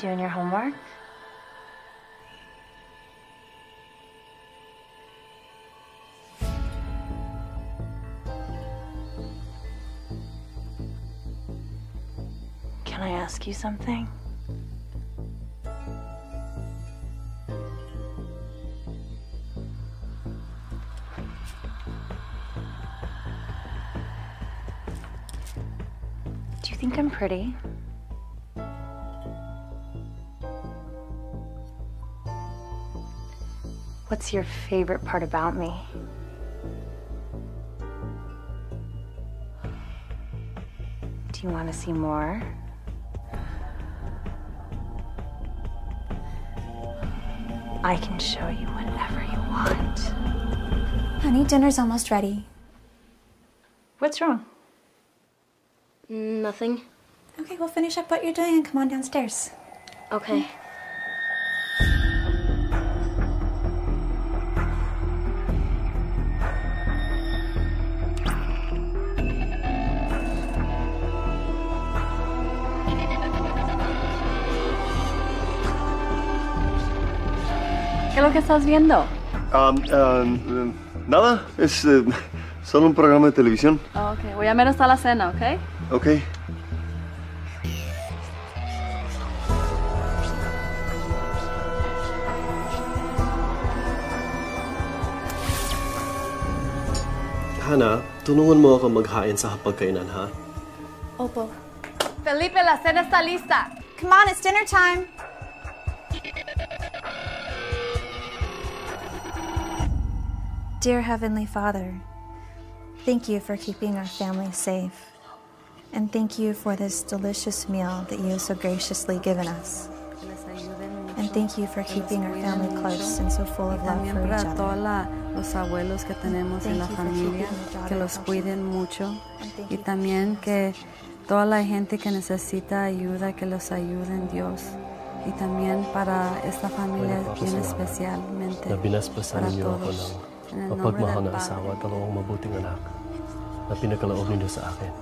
Doing your homework? Can I ask you something? Do you think I'm pretty? What's your favorite part about me? Do you want to see more? I can show you whatever you want. Honey, dinner's almost ready. What's wrong? Nothing. Okay, we'll finish up what you're doing and come on downstairs. Okay. Estás viendo? Um, um, nada, es eh, solo un programa de televisión. Oh, ok, voy a ver hasta la cena, ¿ok? Ok. Hana, tulungan mo ako maghain sa hapagkainan, ha? Opo. Felipe, la cena está lista. Come on, it's dinner time. Dear Heavenly Father, thank you for keeping our family safe. And thank you for this delicious meal that you have so graciously given us. And thank you for keeping our family close and so full of love for each para todos other. los abuelos que tenemos en la Thank you for familia, keeping your daughter que los healthy. cuiden mucho. And thank Y you también for que toda la gente que necesita ayuda, que los ayuden Dios. Y también para esta familia Bueno, bien papasalamat especialmente, na binasbasan para todos. Mapagmahal na asawa at dalawang mabuting anak na pinagkaloob ninyo sa akin.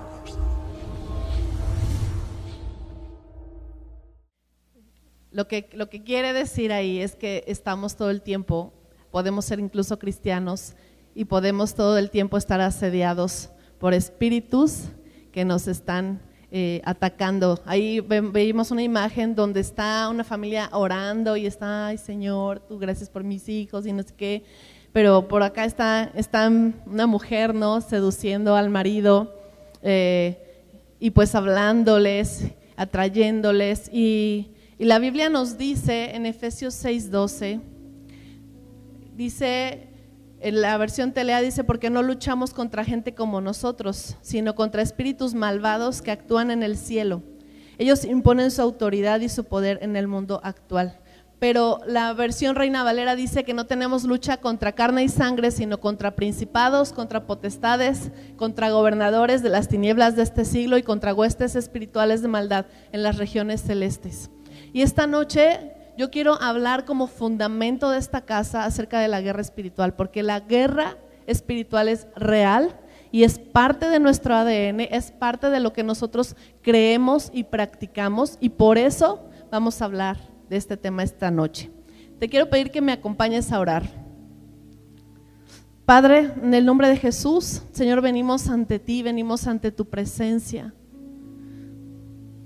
Lo que, lo que quiere decir ahí es que estamos todo el tiempo, podemos ser incluso cristianos y podemos todo el tiempo estar asediados por espíritus que nos están eh, atacando. Ahí ve- veíamos una imagen donde está una familia orando y está, ay Señor, tú gracias por mis hijos y no sé qué. Pero por acá está, está una mujer, ¿no? Seduciendo al marido eh, y pues hablándoles, atrayéndoles. Y, y la Biblia nos dice en Efesios 6:12, dice, en la versión telea dice, porque no luchamos contra gente como nosotros, sino contra espíritus malvados que actúan en el cielo. Ellos imponen su autoridad y su poder en el mundo actual. Pero la versión Reina Valera dice que no tenemos lucha contra carne y sangre, sino contra principados, contra potestades, contra gobernadores de las tinieblas de este siglo y contra huestes espirituales de maldad en las regiones celestes. Y esta noche yo quiero hablar como fundamento de esta casa acerca de la guerra espiritual, porque la guerra espiritual es real y es parte de nuestro ADN, es parte de lo que nosotros creemos y practicamos y por eso vamos a hablar de este tema esta noche. Te quiero pedir que me acompañes a orar. Padre, en el nombre de Jesús, Señor, venimos ante ti, venimos ante tu presencia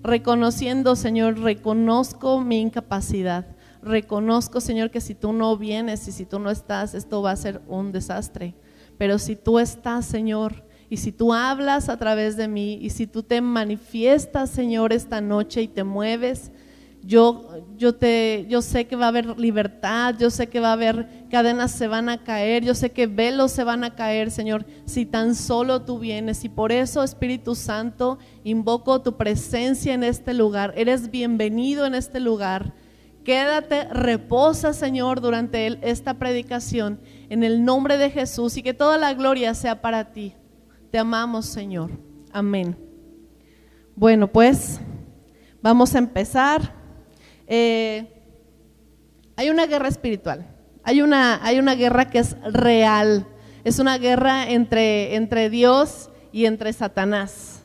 reconociendo, Señor, reconozco mi incapacidad. Reconozco, Señor, que si tú no vienes y si tú no estás, esto va a ser un desastre. Pero si tú estás, Señor, y si tú hablas a través de mí, y si tú te manifiestas, Señor, esta noche y te mueves, yo, yo, te, yo sé que va a haber libertad, yo sé que va a haber cadenas se van a caer, yo sé que velos se van a caer, Señor, si tan solo tú vienes. Y por eso, Espíritu Santo, invoco tu presencia en este lugar. Eres bienvenido en este lugar. Quédate, reposa, Señor, durante esta predicación en el nombre de Jesús y que toda la gloria sea para ti. Te amamos, Señor. Amén. Bueno, pues vamos a empezar. Eh, hay una guerra espiritual, hay una, hay una guerra que es real, es una guerra entre, entre Dios y entre Satanás.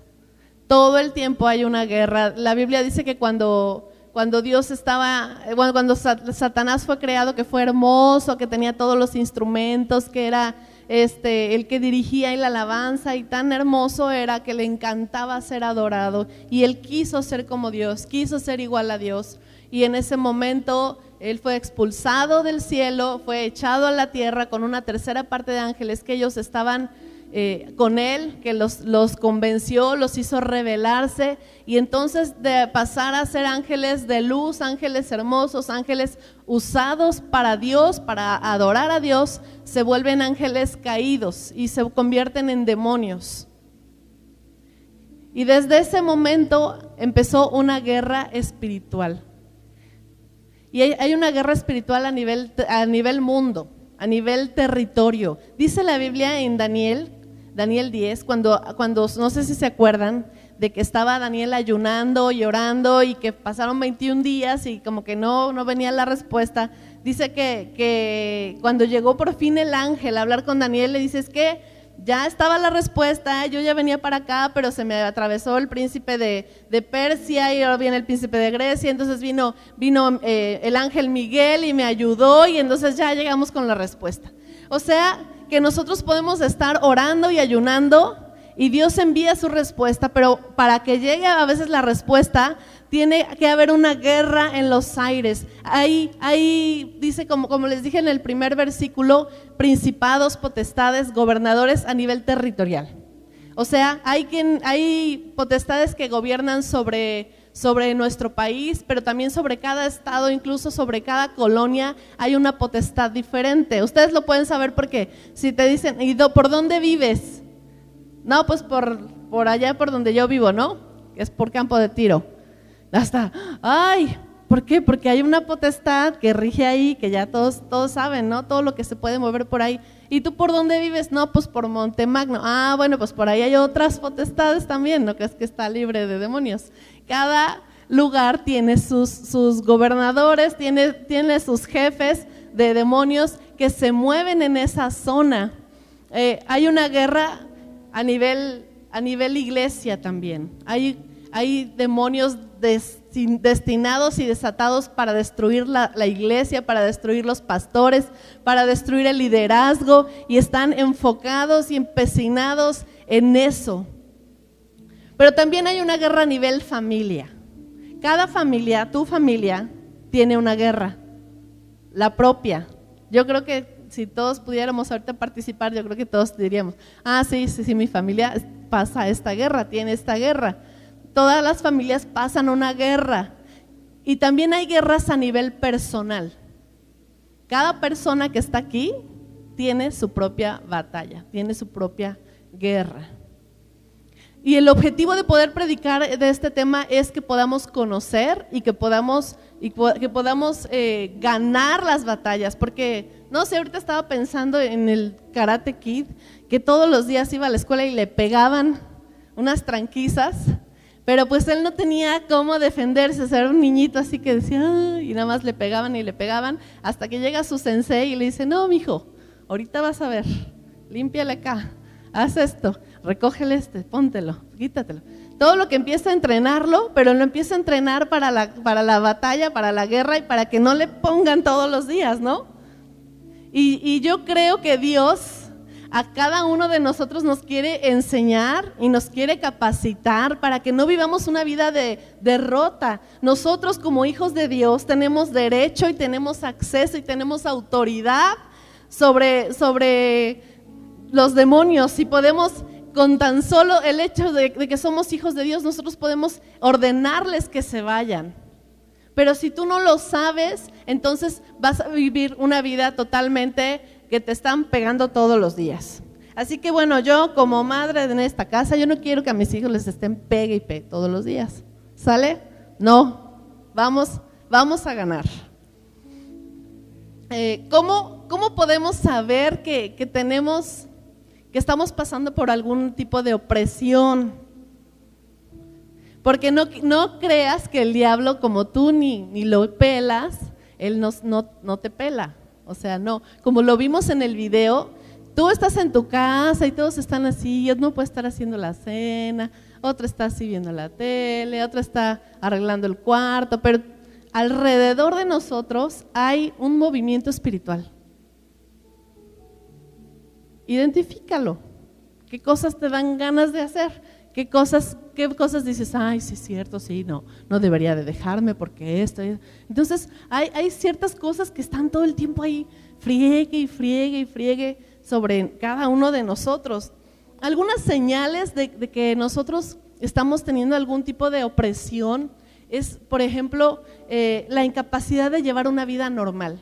Todo el tiempo hay una guerra. La Biblia dice que cuando, cuando Dios estaba, eh, bueno, cuando Satanás fue creado, que fue hermoso, que tenía todos los instrumentos, que era este, el que dirigía la alabanza y tan hermoso era que le encantaba ser adorado y él quiso ser como Dios, quiso ser igual a Dios y en ese momento él fue expulsado del cielo, fue echado a la tierra con una tercera parte de ángeles que ellos estaban eh, con él, que los, los convenció, los hizo rebelarse y entonces de pasar a ser ángeles de luz, ángeles hermosos, ángeles usados para Dios, para adorar a Dios, se vuelven ángeles caídos y se convierten en demonios. Y desde ese momento empezó una guerra espiritual. Y hay, una guerra espiritual a nivel, a nivel mundo, a nivel territorio. Dice la Biblia en Daniel Daniel 10, cuando, cuando no sé si se acuerdan de que estaba Daniel ayunando, llorando y que pasaron 21 días y como que no, no venía la respuesta. Dice que, que cuando llegó por fin el ángel a hablar con Daniel, le dice, es que ya estaba la respuesta, yo ya venía para acá, pero se me atravesó el príncipe de, de Persia y ahora viene el príncipe de Grecia, entonces vino, vino eh, el ángel Miguel y me ayudó y entonces ya llegamos con la respuesta. O sea, que nosotros podemos estar orando y ayunando y Dios envía su respuesta, pero para que llegue a veces la respuesta, tiene que haber una guerra en los aires. Ahí, ahí dice, como, como les dije en el primer versículo, principados, potestades, gobernadores a nivel territorial. O sea, hay, quien, hay potestades que gobiernan sobre sobre nuestro país, pero también sobre cada estado, incluso sobre cada colonia, hay una potestad diferente. Ustedes lo pueden saber porque si te dicen, ¿y por dónde vives? No, pues por, por allá, por donde yo vivo, ¿no? Es por campo de tiro. Hasta, ay, ¿por qué? Porque hay una potestad que rige ahí, que ya todos, todos saben, ¿no? Todo lo que se puede mover por ahí. ¿Y tú por dónde vives? No, pues por Montemagno. Ah, bueno, pues por ahí hay otras potestades también, ¿no? Que es que está libre de demonios. Cada lugar tiene sus, sus gobernadores, tiene, tiene, sus jefes de demonios que se mueven en esa zona. Eh, hay una guerra a nivel, a nivel iglesia también. Hay, hay demonios destinados y desatados para destruir la, iglesia, para destruir los pastores, para destruir el liderazgo y están enfocados y empecinados en eso. Pero también hay una guerra a nivel familia. Cada familia, tu familia, tiene una guerra, la propia. Yo creo que si todos pudiéramos ahorita participar, yo creo que todos diríamos, ah, sí, sí, sí, mi familia pasa esta guerra, tiene esta guerra. Todas las familias pasan una guerra. Y también hay guerras a nivel personal. Cada persona que está aquí tiene su propia batalla, tiene su propia guerra. Y el objetivo de poder predicar de este tema es que podamos conocer y que podamos, y que podamos eh, ganar las batallas. Porque, no sé, ahorita estaba pensando en el Karate Kid, que todos los días iba a la escuela y le pegaban unas tranquisas, pero pues él no tenía cómo defenderse, era un niñito así que decía, y nada más le pegaban y le pegaban, hasta que llega su sensei y le dice, no, mijo, ahorita vas a ver, límpiale acá, haz esto recógele este, póntelo, quítatelo. Todo lo que empieza a entrenarlo, pero lo empieza a entrenar para la, para la batalla, para la guerra y para que no le pongan todos los días, ¿no? Y, y yo creo que Dios a cada uno de nosotros nos quiere enseñar y nos quiere capacitar para que no vivamos una vida de derrota. Nosotros como hijos de Dios tenemos derecho y tenemos acceso y tenemos autoridad sobre, sobre los demonios y podemos con tan solo el hecho de, que somos hijos de Dios, nosotros podemos ordenarles que se vayan. Pero si tú no lo sabes, entonces vas a vivir una vida totalmente que te están pegando todos los días. Así que bueno, yo como madre en esta casa, yo no quiero que a mis hijos les estén pegue y pegue todos los días. ¿Sale? No, vamos, vamos a ganar. Eh, ¿cómo, ¿cómo, podemos saber que, que tenemos que estamos pasando por algún tipo de opresión. Porque no, no creas que el diablo, como tú ni, ni lo pelas, él no, no, te pela. O sea, no. Como lo vimos en el video, tú estás en tu casa y todos están así, uno puede estar haciendo la cena, otro está así viendo la tele, otro está arreglando el cuarto, pero alrededor de nosotros hay un movimiento espiritual. Identifícalo. ¿Qué cosas te dan ganas de hacer? ¿Qué cosas, qué cosas dices, ay, sí es cierto, sí, no, no debería de dejarme porque esto. Entonces, hay, hay ciertas cosas que están todo el tiempo ahí, friegue y friegue y friegue sobre cada uno de nosotros. Algunas señales de, que nosotros estamos teniendo algún tipo de opresión es, por ejemplo, eh, la incapacidad de llevar una vida normal.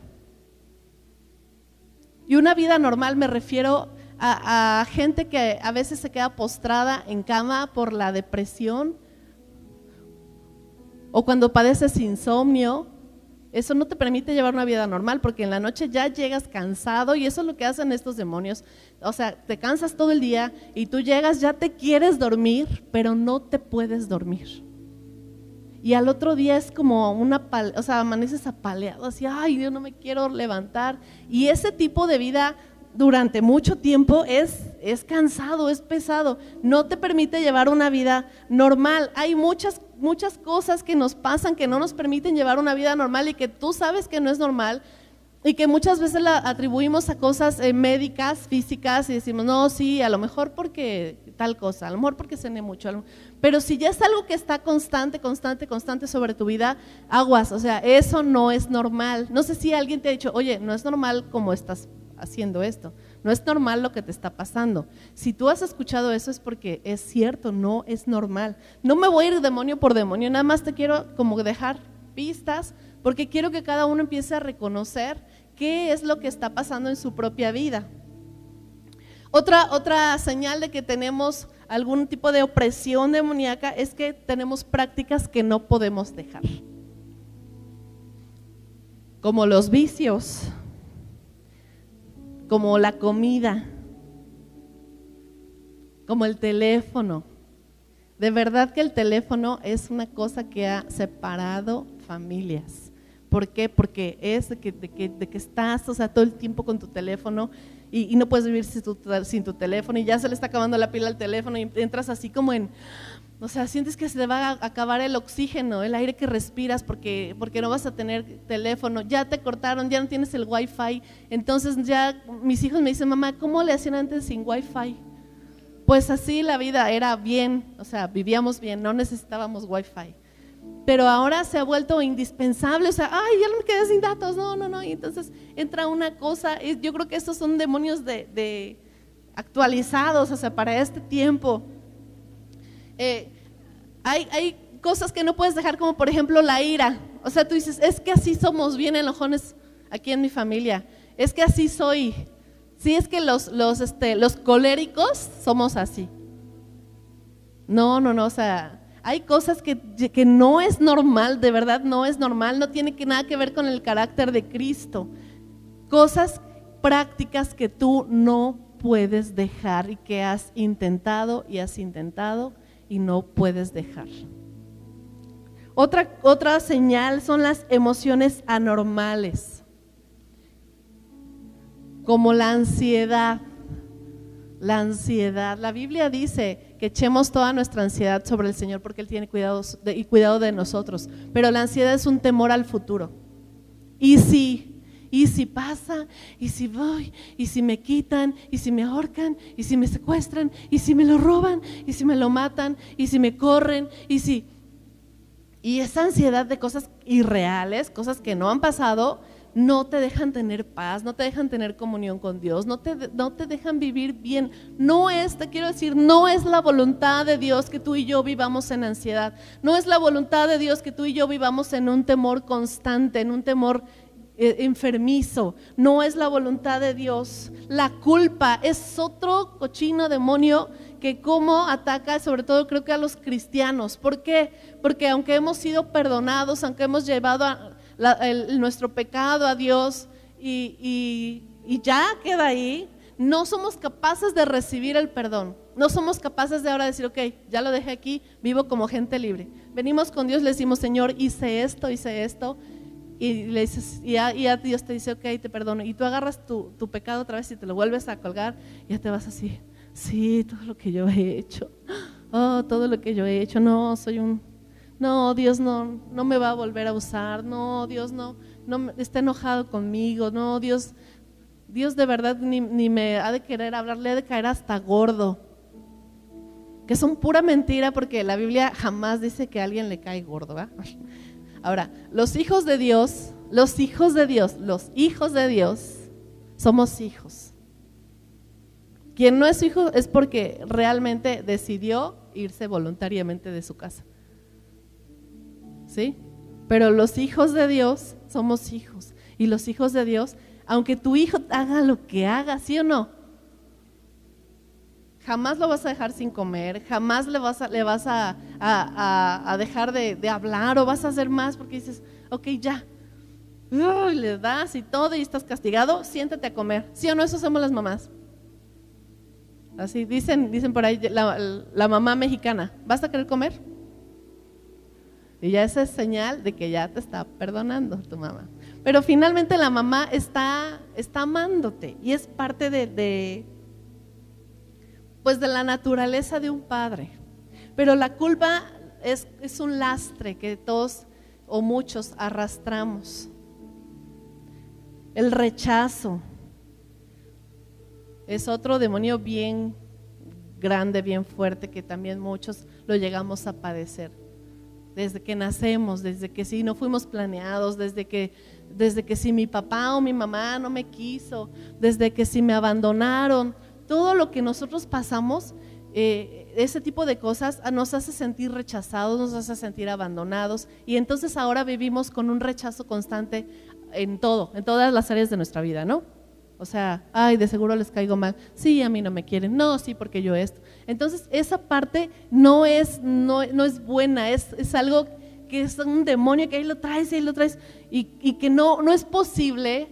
Y una vida normal me refiero a, gente que a veces se queda postrada en cama por la depresión o cuando padeces insomnio. Eso no te permite llevar una vida normal porque en la noche ya llegas cansado y eso es lo que hacen estos demonios. O sea, te cansas todo el día y tú llegas, ya te quieres dormir, pero no te puedes dormir. Y al otro día es como una, o sea, amaneces apaleado, así, ay, yo no me quiero levantar. Y ese tipo de vida durante mucho tiempo es, es cansado, es pesado, no te permite llevar una vida normal. Hay muchas, muchas cosas que nos pasan que no nos permiten llevar una vida normal y que tú sabes que no es normal y que muchas veces la atribuimos a cosas eh, médicas, físicas y decimos, no, sí, a lo mejor porque tal cosa, a lo mejor porque cené mucho. Pero si ya es algo que está constante, constante, constante sobre tu vida, aguas, o sea, eso no es normal. No sé si alguien te ha dicho, oye, no es normal como estás haciendo esto. No es normal lo que te está pasando. Si tú has escuchado eso es porque es cierto, no es normal. No me voy a ir demonio por demonio, nada más te quiero como dejar pistas porque quiero que cada uno empiece a reconocer qué es lo que está pasando en su propia vida. Otra, otra señal de que tenemos algún tipo de opresión demoníaca es que tenemos prácticas que no podemos dejar, como los vicios, como la comida, como el teléfono. De verdad que el teléfono es una cosa que ha separado familias. ¿Por qué? Porque es de que, de que, estás, o sea, todo el tiempo con tu teléfono y, no puedes vivir sin tu, teléfono y ya se le está acabando la pila al teléfono y entras así como en, o sea, sientes que se te va a acabar el oxígeno, el aire que respiras porque, porque no vas a tener teléfono, ya te cortaron, ya no tienes el wifi. Entonces ya mis hijos me dicen, mamá, ¿cómo le hacían antes sin wifi? Pues así la vida era bien, o sea, vivíamos bien, no necesitábamos wifi. Pero ahora se ha vuelto indispensable, o sea, ay, ya no me quedé sin datos, no, no, no. Y entonces entra una cosa, yo creo que estos son demonios de, actualizados, o sea, para este tiempo eh, hay, cosas que no puedes dejar, como por ejemplo la ira. O sea, tú dices, es que así somos bien enojones aquí en mi familia. Es que así soy. Sí, es que los, los, este, los coléricos somos así. No, no, no, o sea, hay cosas que, que, no es normal, de verdad no es normal, no tiene que, nada que ver con el carácter de Cristo. Cosas prácticas que tú no puedes dejar y que has intentado y has intentado y no puedes dejar. Otra, otra señal son las emociones anormales, como la ansiedad. La ansiedad. La Biblia dice que echemos toda nuestra ansiedad sobre el Señor porque Él tiene cuidado y cuidado de nosotros. Pero la ansiedad es un temor al futuro. Y si y si pasa, y si voy, y si me quitan, y si me ahorcan, y si me secuestran, y si me lo roban, y si me lo matan, y si me corren, y si... Y esa ansiedad de cosas irreales, cosas que no han pasado, no te dejan tener paz, no te dejan tener comunión con Dios, no te, no te dejan vivir bien. No es, te quiero decir, no es la voluntad de Dios que tú y yo vivamos en ansiedad. No es la voluntad de Dios que tú y yo vivamos en un temor constante, en un temor enfermizo, no es la voluntad de Dios. La culpa es otro cochino demonio que como ataca sobre todo creo que a los cristianos. ¿Por qué? Porque aunque hemos sido perdonados, aunque hemos llevado nuestro pecado a Dios y, y ya queda ahí, no somos capaces de recibir el perdón. No somos capaces de ahora decir, ok, ya lo dejé aquí, vivo como gente libre. Venimos con Dios, le decimos, Señor, hice esto, hice esto, y le dices, y a, Dios te dice, ok, te perdono. Y tú agarras tu, pecado otra vez y te lo vuelves a colgar, y ya te vas así, sí, todo lo que yo he hecho, oh, todo lo que yo he hecho, no, soy un, no, Dios no, no me va a volver a usar, no, Dios no, no está enojado conmigo, no, Dios, Dios de verdad ni, ni me ha de querer hablar, le ha de caer hasta gordo. Que son pura mentira porque la Biblia jamás dice que a alguien le cae gordo, ¿verdad? Ahora, los hijos de Dios, los hijos de Dios, los hijos de Dios, somos hijos. Quien no es hijo es porque realmente decidió irse voluntariamente de su casa. ¿Sí? Pero los hijos de Dios somos hijos. Y los hijos de Dios, aunque tu hijo haga lo que haga, ¿sí o no? Jamás lo vas a dejar sin comer, jamás le vas a, dejar de, hablar o vas a hacer más porque dices, ok, ya. Uy, le das y todo y estás castigado, siéntate a comer. ¿Sí o no? Eso hacemos las mamás. Así dicen, dicen por ahí la, mamá mexicana, ¿vas a querer comer? Y ya esa es señal de que ya te está perdonando tu mamá. Pero finalmente la mamá está, está amándote y es parte de, pues de la naturaleza de un padre. Pero la culpa es, un lastre que todos o muchos arrastramos. El rechazo es otro demonio bien grande, bien fuerte, que también muchos lo llegamos a padecer. Desde que nacemos, desde que si no fuimos planeados, desde que, desde que si mi papá o mi mamá no me quiso, desde que si me abandonaron, todo lo que nosotros pasamos, eh, ese tipo de cosas ah, nos hace sentir rechazados, nos hace sentir abandonados y entonces ahora vivimos con un rechazo constante en todo, en todas las áreas de nuestra vida, ¿no? O sea, ay, de seguro les caigo mal. Sí, a mí no me quieren. No, sí, porque yo esto. Entonces, esa parte no es, no, no es buena, es, es algo que es un demonio que ahí lo traes ahí lo traes y, y que no, no es posible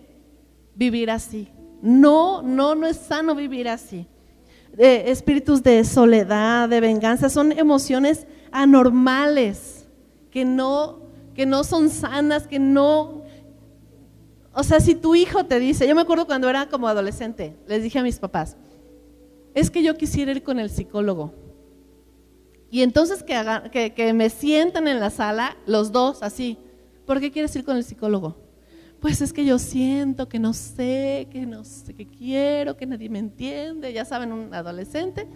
vivir así. No, no, no es sano vivir así. Eh, espíritus de soledad, de venganza, son emociones anormales, que no, que no son sanas, que no, o sea, si tu hijo te dice, yo me acuerdo cuando era como adolescente, les dije a mis papás, es que yo quisiera ir con el psicólogo. Y entonces que, que, que me sientan en la sala, los dos, así, ¿por qué quieres ir con el psicólogo? Pues es que yo siento que no sé, que no sé qué quiero, que nadie me entiende, ya saben, un adolescente.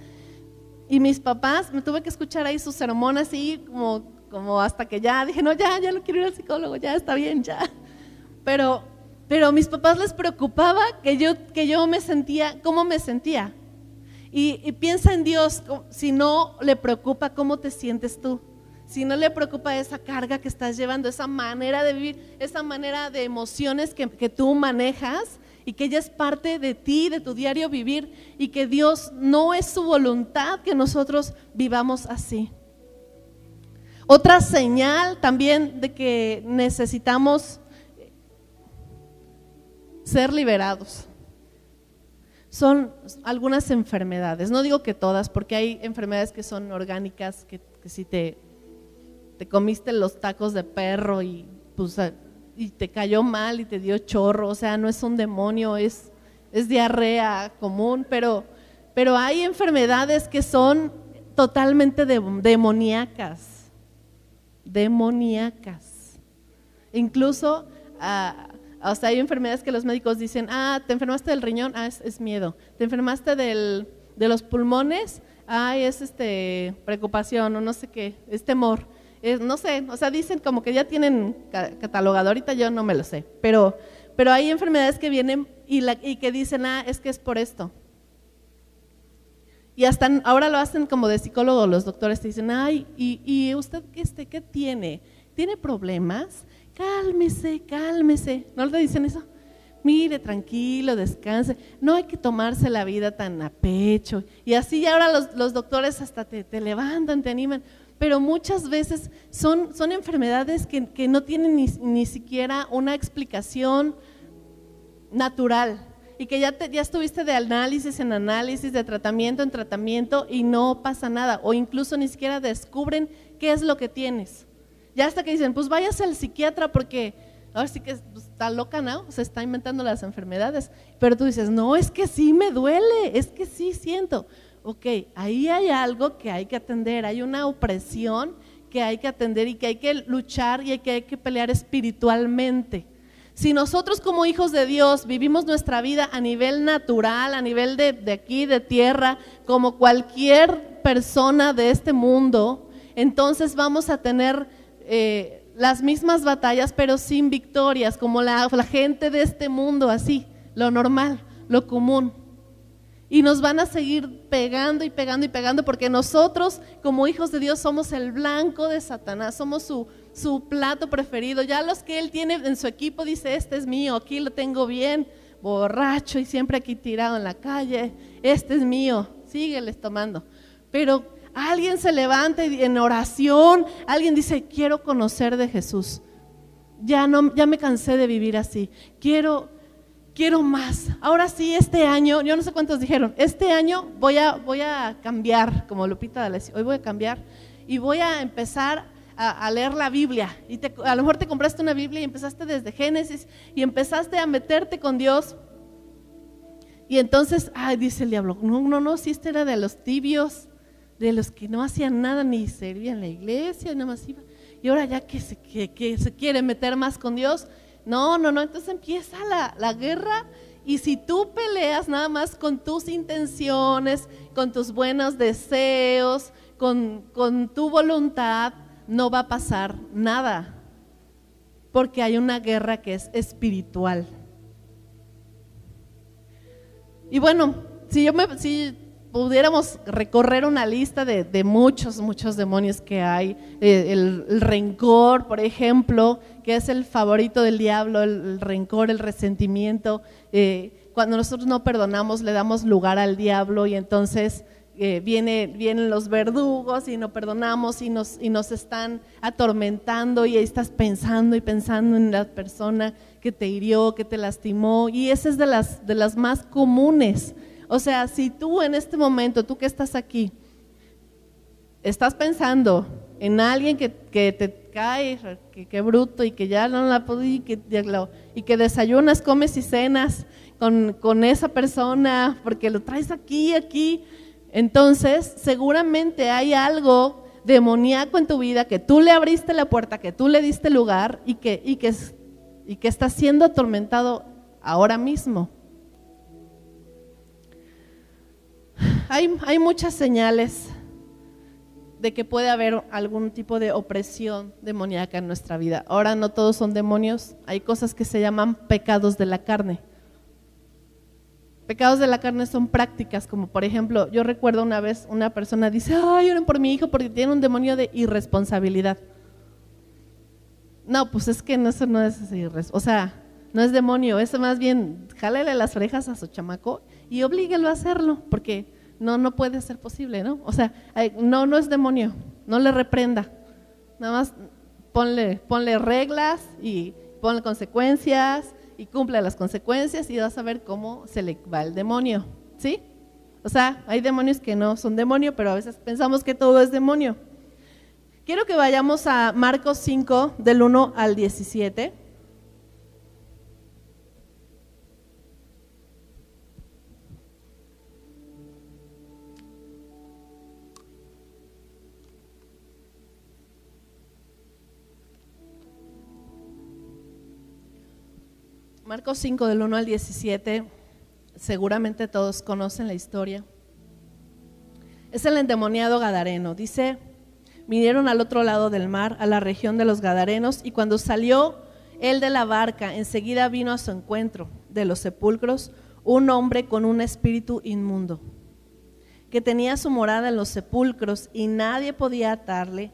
Y mis papás, me tuve que escuchar ahí su sermón así, como, como hasta que ya dije, no, ya, ya no quiero ir al psicólogo, ya está bien, ya. Pero, pero a mis papás les preocupaba que yo, que yo me sentía, cómo me sentía. Y, piensa en Dios, si no le preocupa cómo te sientes tú, si no le preocupa esa carga que estás llevando, esa manera de vivir, esa manera de emociones que, que tú manejas y que ella es parte de ti, de tu diario vivir y que Dios no es su voluntad que nosotros vivamos así. Otra señal también de que necesitamos ser liberados. Son algunas enfermedades, no digo que todas, porque hay enfermedades que son orgánicas, que, que si te, te comiste los tacos de perro y, pues, y te cayó mal y te dio chorro, o sea, no es un demonio, es, es diarrea común, pero, pero hay enfermedades que son totalmente de- demoníacas, demoníacas. Incluso, ah, o sea, hay enfermedades que los médicos dicen, ah, te enfermaste del riñón, ah, es, es miedo. Te enfermaste del, de los pulmones, ah, es este, preocupación o no sé qué, es temor. Es, no sé, o sea, dicen como que ya tienen ca- catalogado, ahorita yo no me lo sé, pero, pero hay enfermedades que vienen y, que dicen, ah, es que es por esto. Y hasta ahora lo hacen como de psicólogo, los doctores te dicen, ay, ¿y, usted este, qué tiene? ¿Tiene problemas? Cálmese, cálmese. ¿No le dicen eso? Mire, tranquilo, descanse. No hay que tomarse la vida tan a pecho. Y así ahora los, los doctores hasta te, te levantan, te animan. Pero muchas veces son, son enfermedades que, que no tienen ni, ni siquiera una explicación natural y que ya, te- ya estuviste de análisis en análisis, de tratamiento en tratamiento y no pasa nada, o incluso ni siquiera descubren qué es lo que tienes. Ya hasta que dicen, pues váyase al psiquiatra porque ahora sí que es- pues, está loca, ¿no? Se está inventando las enfermedades. Pero tú dices, no, es que sí me duele, es que sí siento. Ok, ahí hay algo que hay que atender, hay una opresión que hay que atender y que hay que luchar y que hay que pelear espiritualmente. Si nosotros como hijos de Dios vivimos nuestra vida a nivel natural, a nivel de, de aquí, de tierra, como cualquier persona de este mundo, entonces vamos a tener eh, las mismas batallas, pero sin victorias, como la, la gente de este mundo, así, lo normal, lo común. Y nos van a seguir pegando y pegando y pegando porque nosotros como hijos de Dios somos el blanco de Satanás, somos su, su plato preferido. Ya los que él tiene en su equipo dice, este es mío, aquí lo tengo bien, borracho y siempre aquí tirado en la calle, este es mío, sígueles tomando. Pero alguien se levanta en oración, alguien dice, quiero conocer de Jesús. Ya no, ya me cansé de vivir así. Quiero quiero más. Ahora sí, este año, yo no sé cuántos dijeron, este año voy a, voy a cambiar, como Lupita D'Alessio, hoy voy a cambiar y voy a empezar a, leer la Biblia. Y a lo mejor te compraste una Biblia y empezaste desde Génesis y empezaste a meterte con Dios. Y entonces, ay, dice el diablo, no, no, no, si este era de los tibios, de los que no hacían nada ni servían la iglesia, nada más. Y ahora ya que se, que se quiere meter más con Dios, no, no, no, entonces empieza la, guerra y si tú peleas nada más con tus intenciones, con tus buenos deseos, con, con tu voluntad, no va a pasar nada. Porque hay una guerra que es espiritual. Y bueno, si yo me, si pudiéramos recorrer una lista de, muchos, muchos demonios que hay, eh, el, rencor, por ejemplo, que es el favorito del diablo, el, rencor, el resentimiento. Eh, cuando nosotros no perdonamos, le damos lugar al diablo y entonces eh, viene, vienen los verdugos y no perdonamos y nos, y nos están atormentando y ahí estás pensando y pensando en la persona que te hirió, que te lastimó. Y esa es de las, de las más comunes o sea, si tú en este momento, tú que estás aquí, estás pensando en alguien que, te cae, que, bruto y que ya no la pude y que, y que desayunas, comes y cenas con, con esa persona porque lo traes aquí, aquí, entonces seguramente hay algo demoníaco en tu vida que tú le abriste la puerta, que tú le diste lugar y que, y que, y que está siendo atormentado ahora mismo. Hay, muchas señales de que puede haber algún tipo de opresión demoníaca en nuestra vida. Ahora no todos son demonios, hay cosas que se llaman pecados de la carne. Pecados de la carne son prácticas, como por ejemplo, yo recuerdo una vez una persona dice, ay, oren por mi hijo porque tiene un demonio de irresponsabilidad. No, pues es que eso no es o sea, no es demonio, es más bien, jálele las orejas a su chamaco y oblíguelo a hacerlo, porque no, no puede ser posible, ¿no? O sea, no, no es demonio, no le reprenda. Nada más ponle, ponle reglas y ponle consecuencias y cumple las consecuencias y vas a ver cómo se le va el demonio, ¿sí? O sea, hay demonios que no son demonio, pero a veces pensamos que todo es demonio. Quiero que vayamos a Marcos 5, del 1 al 17. Marcos 5 del 1 al 17, seguramente todos conocen la historia. Es el endemoniado Gadareno. Dice, vinieron al otro lado del mar, a la región de los Gadarenos, y cuando salió él de la barca, enseguida vino a su encuentro de los sepulcros un hombre con un espíritu inmundo, que tenía su morada en los sepulcros y nadie podía atarle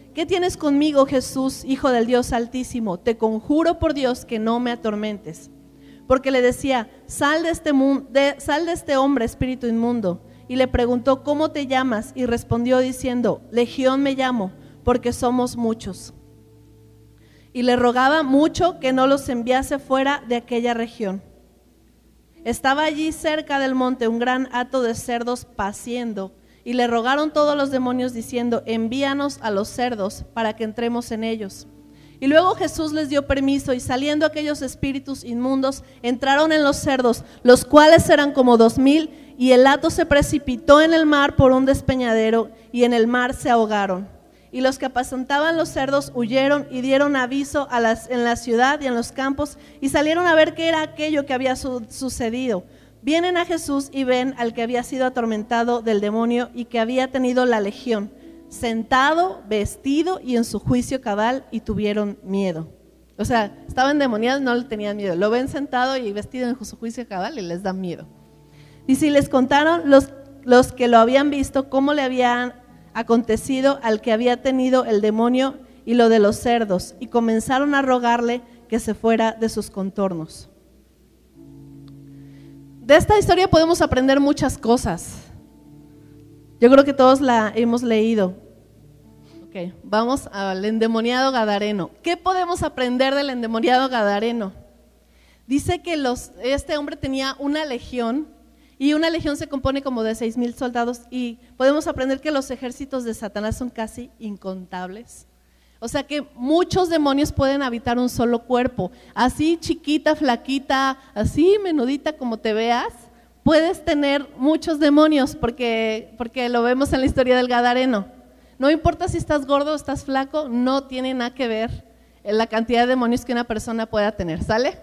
¿Qué tienes conmigo, Jesús, Hijo del Dios Altísimo? Te conjuro por Dios que no me atormentes. Porque le decía, sal de este, sal de este hombre, espíritu inmundo. Y le preguntó, ¿cómo te llamas? Y respondió diciendo, Legión me llamo, porque somos muchos. y le rogaba mucho que no los enviase fuera de aquella región. Estaba allí cerca del monte un gran hato de cerdos paciendo, y le rogaron todos los demonios diciendo, envíanos a los cerdos para que entremos en ellos. Y luego Jesús les dio permiso y saliendo aquellos espíritus inmundos entraron en los cerdos, los cuales eran como dos mil, y el hato se precipitó en el mar por un despeñadero y en el mar se ahogaron. Y los que apacentaban los cerdos huyeron y dieron aviso a las, en la ciudad y en los campos y salieron a ver qué era aquello que había sucedido. Vienen a Jesús y ven al que había sido atormentado del demonio y que había tenido la legión sentado, vestido y en su juicio cabal y tuvieron miedo. O sea, estaban demoniados, no le tenían miedo. Lo ven sentado y vestido en su juicio cabal y les da miedo. Y si les contaron los, los que lo habían visto cómo le habían acontecido al que había tenido el demonio y lo de los cerdos, y comenzaron a rogarle que se fuera de sus contornos. De esta historia podemos aprender muchas cosas. Yo creo que todos la hemos leído. Ok, vamos al endemoniado gadareno. ¿Qué podemos aprender del endemoniado gadareno? Dice que los, este hombre tenía una legión y una legión se compone como de seis mil soldados y podemos aprender que los ejércitos de Satanás son casi incontables. O sea que muchos demonios pueden habitar un solo cuerpo. Así chiquita, flaquita, así menudita como te veas, puedes tener muchos demonios porque, porque lo vemos en la historia del Gadareno. No importa si estás gordo o estás flaco, no tiene nada que ver la cantidad de demonios que una persona pueda tener, ¿sale?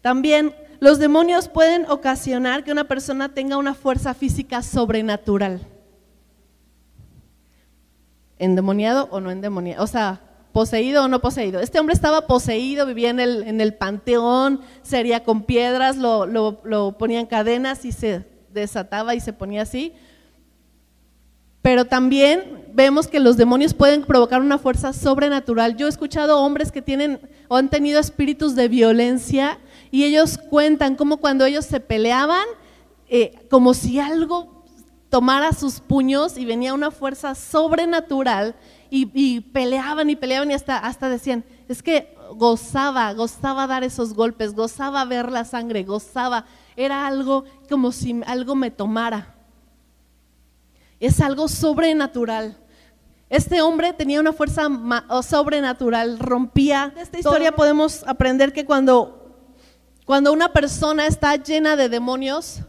También los demonios pueden ocasionar que una persona tenga una fuerza física sobrenatural. ¿Endemoniado o no endemoniado? O sea, poseído o no poseído. Este hombre estaba poseído, vivía en el, en el panteón, sería con piedras, lo, lo, lo ponían cadenas y se desataba y se ponía así. Pero también vemos que los demonios pueden provocar una fuerza sobrenatural. Yo he escuchado hombres que tienen o han tenido espíritus de violencia y ellos cuentan cómo cuando ellos se peleaban, eh, como si algo tomara sus puños y venía una fuerza sobrenatural y, peleaban y peleaban y hasta, hasta decían, es que gozaba, gozaba dar esos golpes, gozaba ver la sangre, gozaba, era algo como si algo me tomara. Es algo sobrenatural. Este hombre tenía una fuerza sobrenatural, rompía. De esta historia podemos aprender que cuando, cuando una persona está llena de demonios,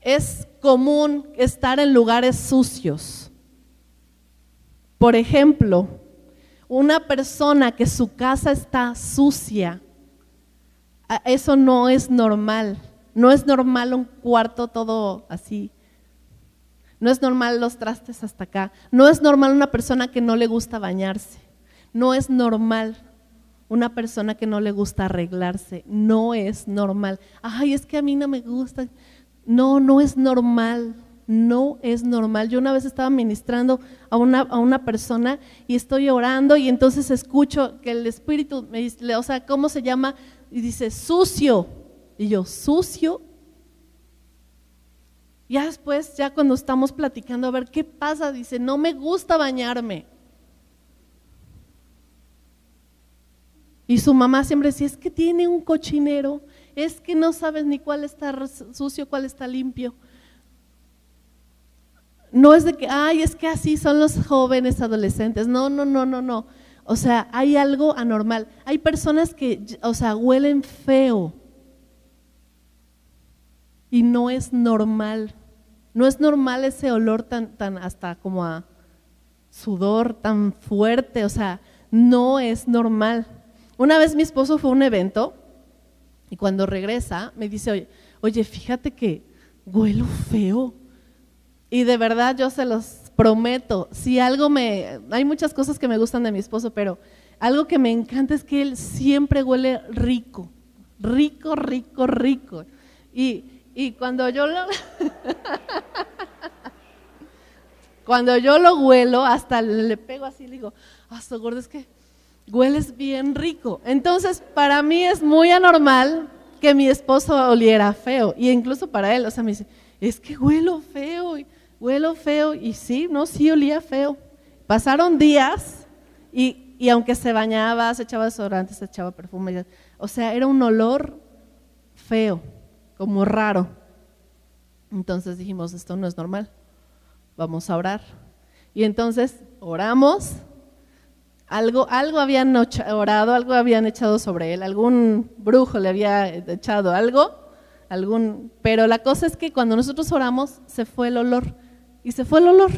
es común estar en lugares sucios. Por ejemplo, una persona que su casa está sucia, eso no es normal. No es normal un cuarto todo así. No es normal los trastes hasta acá. No es normal una persona que no le gusta bañarse. No es normal una persona que no le gusta arreglarse. No es normal. Ay, es que a mí no me gusta. No, no es normal no es normal. Yo una vez estaba ministrando a una, a una persona y estoy orando y entonces escucho que el Espíritu me dice, o sea, ¿cómo se llama? Y dice, sucio. Y yo, sucio. Ya después, ya cuando estamos platicando, a ver qué pasa, dice, no me gusta bañarme. Y su mamá siempre decía, es que tiene un cochinero, es que no sabes ni cuál está sucio, cuál está limpio. No es de que, ay, es que así son los jóvenes adolescentes. No, no, no, no, no. O sea, hay algo anormal. Hay personas que, o sea, huelen feo. Y no es normal. No es normal ese olor tan, tan hasta como a sudor tan fuerte. O sea, no es normal. Una vez mi esposo fue a un evento y cuando regresa me dice, oye, oye, fíjate que huelo feo. Y de verdad yo se los prometo, si algo me, hay muchas cosas que me gustan de mi esposo, pero algo que me encanta es que él siempre huele rico, rico, rico, rico. Y, y cuando yo lo, cuando yo lo huelo, hasta le pego así, le digo, hasta gordo, es que hueles bien rico. Entonces, para mí es muy anormal que mi esposo oliera feo, y incluso para él, o sea, me dice, es que huelo feo huelo feo y sí, no, sí olía feo. Pasaron días y y aunque se bañaba, se echaba desodorante, se echaba perfume, o sea, era un olor feo, como raro. Entonces dijimos, esto no es normal, vamos a orar. Y entonces oramos, algo, algo habían orado, algo habían echado sobre él, algún brujo le había echado algo, algún, pero la cosa es que cuando nosotros oramos se fue el olor y se fue el olor.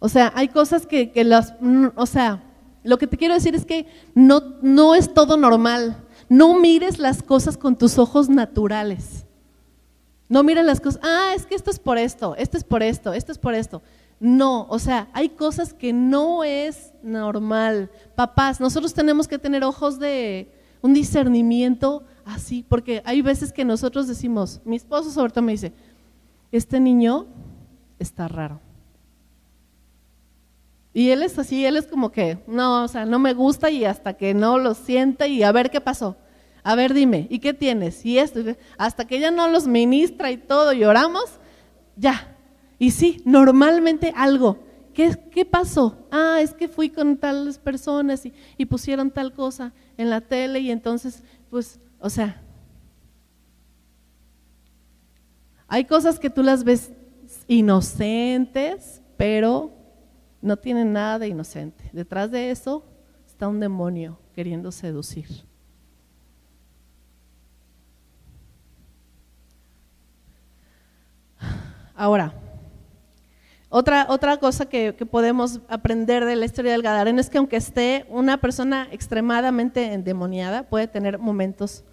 O sea, hay cosas que, que las, o sea, lo que te quiero decir es que no, no es todo normal. No mires las cosas con tus ojos naturales. No mires las cosas, ah, es que esto es por esto, esto es por esto, esto es por esto. No, o sea, hay cosas que no es normal. Papás, nosotros tenemos que tener ojos de un discernimiento así, porque hay veces que nosotros decimos, mi esposo sobre todo me dice, este niño está raro. Y él es así, él es como que, no, o sea, no me gusta y hasta que no lo sienta y a ver qué pasó. A ver, dime, ¿y qué tienes? Y esto, hasta que ella no los ministra y todo, lloramos, ya. Y sí, normalmente algo. ¿Qué, ¿Qué, pasó? Ah, es que fui con tales personas y, y pusieron tal cosa en la tele y entonces, pues, o sea, hay cosas que tú las ves inocentes, pero no tiene nada de inocente. Detrás de eso está un demonio queriendo seducir. Ahora, otra, otra cosa que, que, podemos aprender de la historia del Gadareno es que aunque esté una persona extremadamente endemoniada, puede tener momentos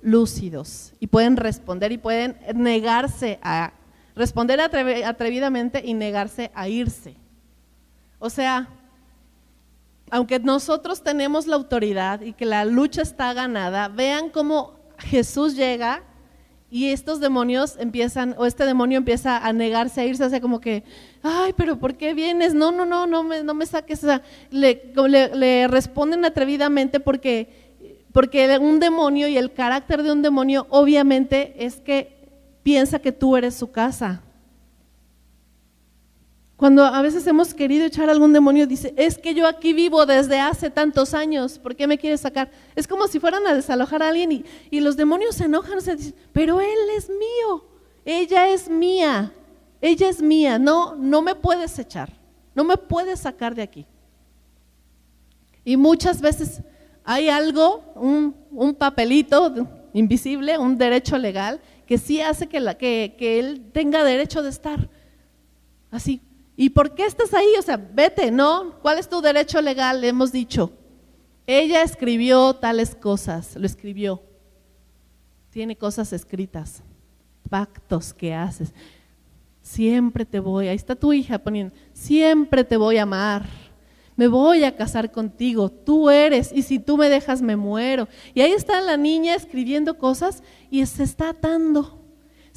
lúcidos y pueden responder y pueden negarse a responder atrevidamente y negarse a irse. O sea, aunque nosotros tenemos la autoridad y que la lucha está ganada, vean cómo Jesús llega y estos demonios empiezan, o este demonio empieza a negarse a irse, o como que, ay, pero ¿por qué vienes? No, no, no, no me, no me saques. le, le, responden atrevidamente porque, porque un demonio y el carácter de un demonio obviamente es que piensa que tú eres su casa. Cuando a veces hemos querido echar a algún demonio, dice, es que yo aquí vivo desde hace tantos años, ¿por qué me quieres sacar? Es como si fueran a desalojar a alguien y, los demonios se enojan, se dicen, pero él es mío, ella es mía, ella es mía, no, no me puedes echar, no me puedes sacar de aquí. Y muchas veces hay algo, un, papelito invisible, un derecho legal, que sí hace que, la, que, que él tenga derecho de estar así, ¿Y por qué estás ahí? O sea, vete, ¿no? ¿Cuál es tu derecho legal? Le hemos dicho. Ella escribió tales cosas, lo escribió. Tiene cosas escritas, pactos que haces. Siempre te voy, ahí está tu hija poniendo, siempre te voy a amar. Me voy a casar contigo, tú eres, y si tú me dejas me muero. Y ahí está la niña escribiendo cosas y se está atando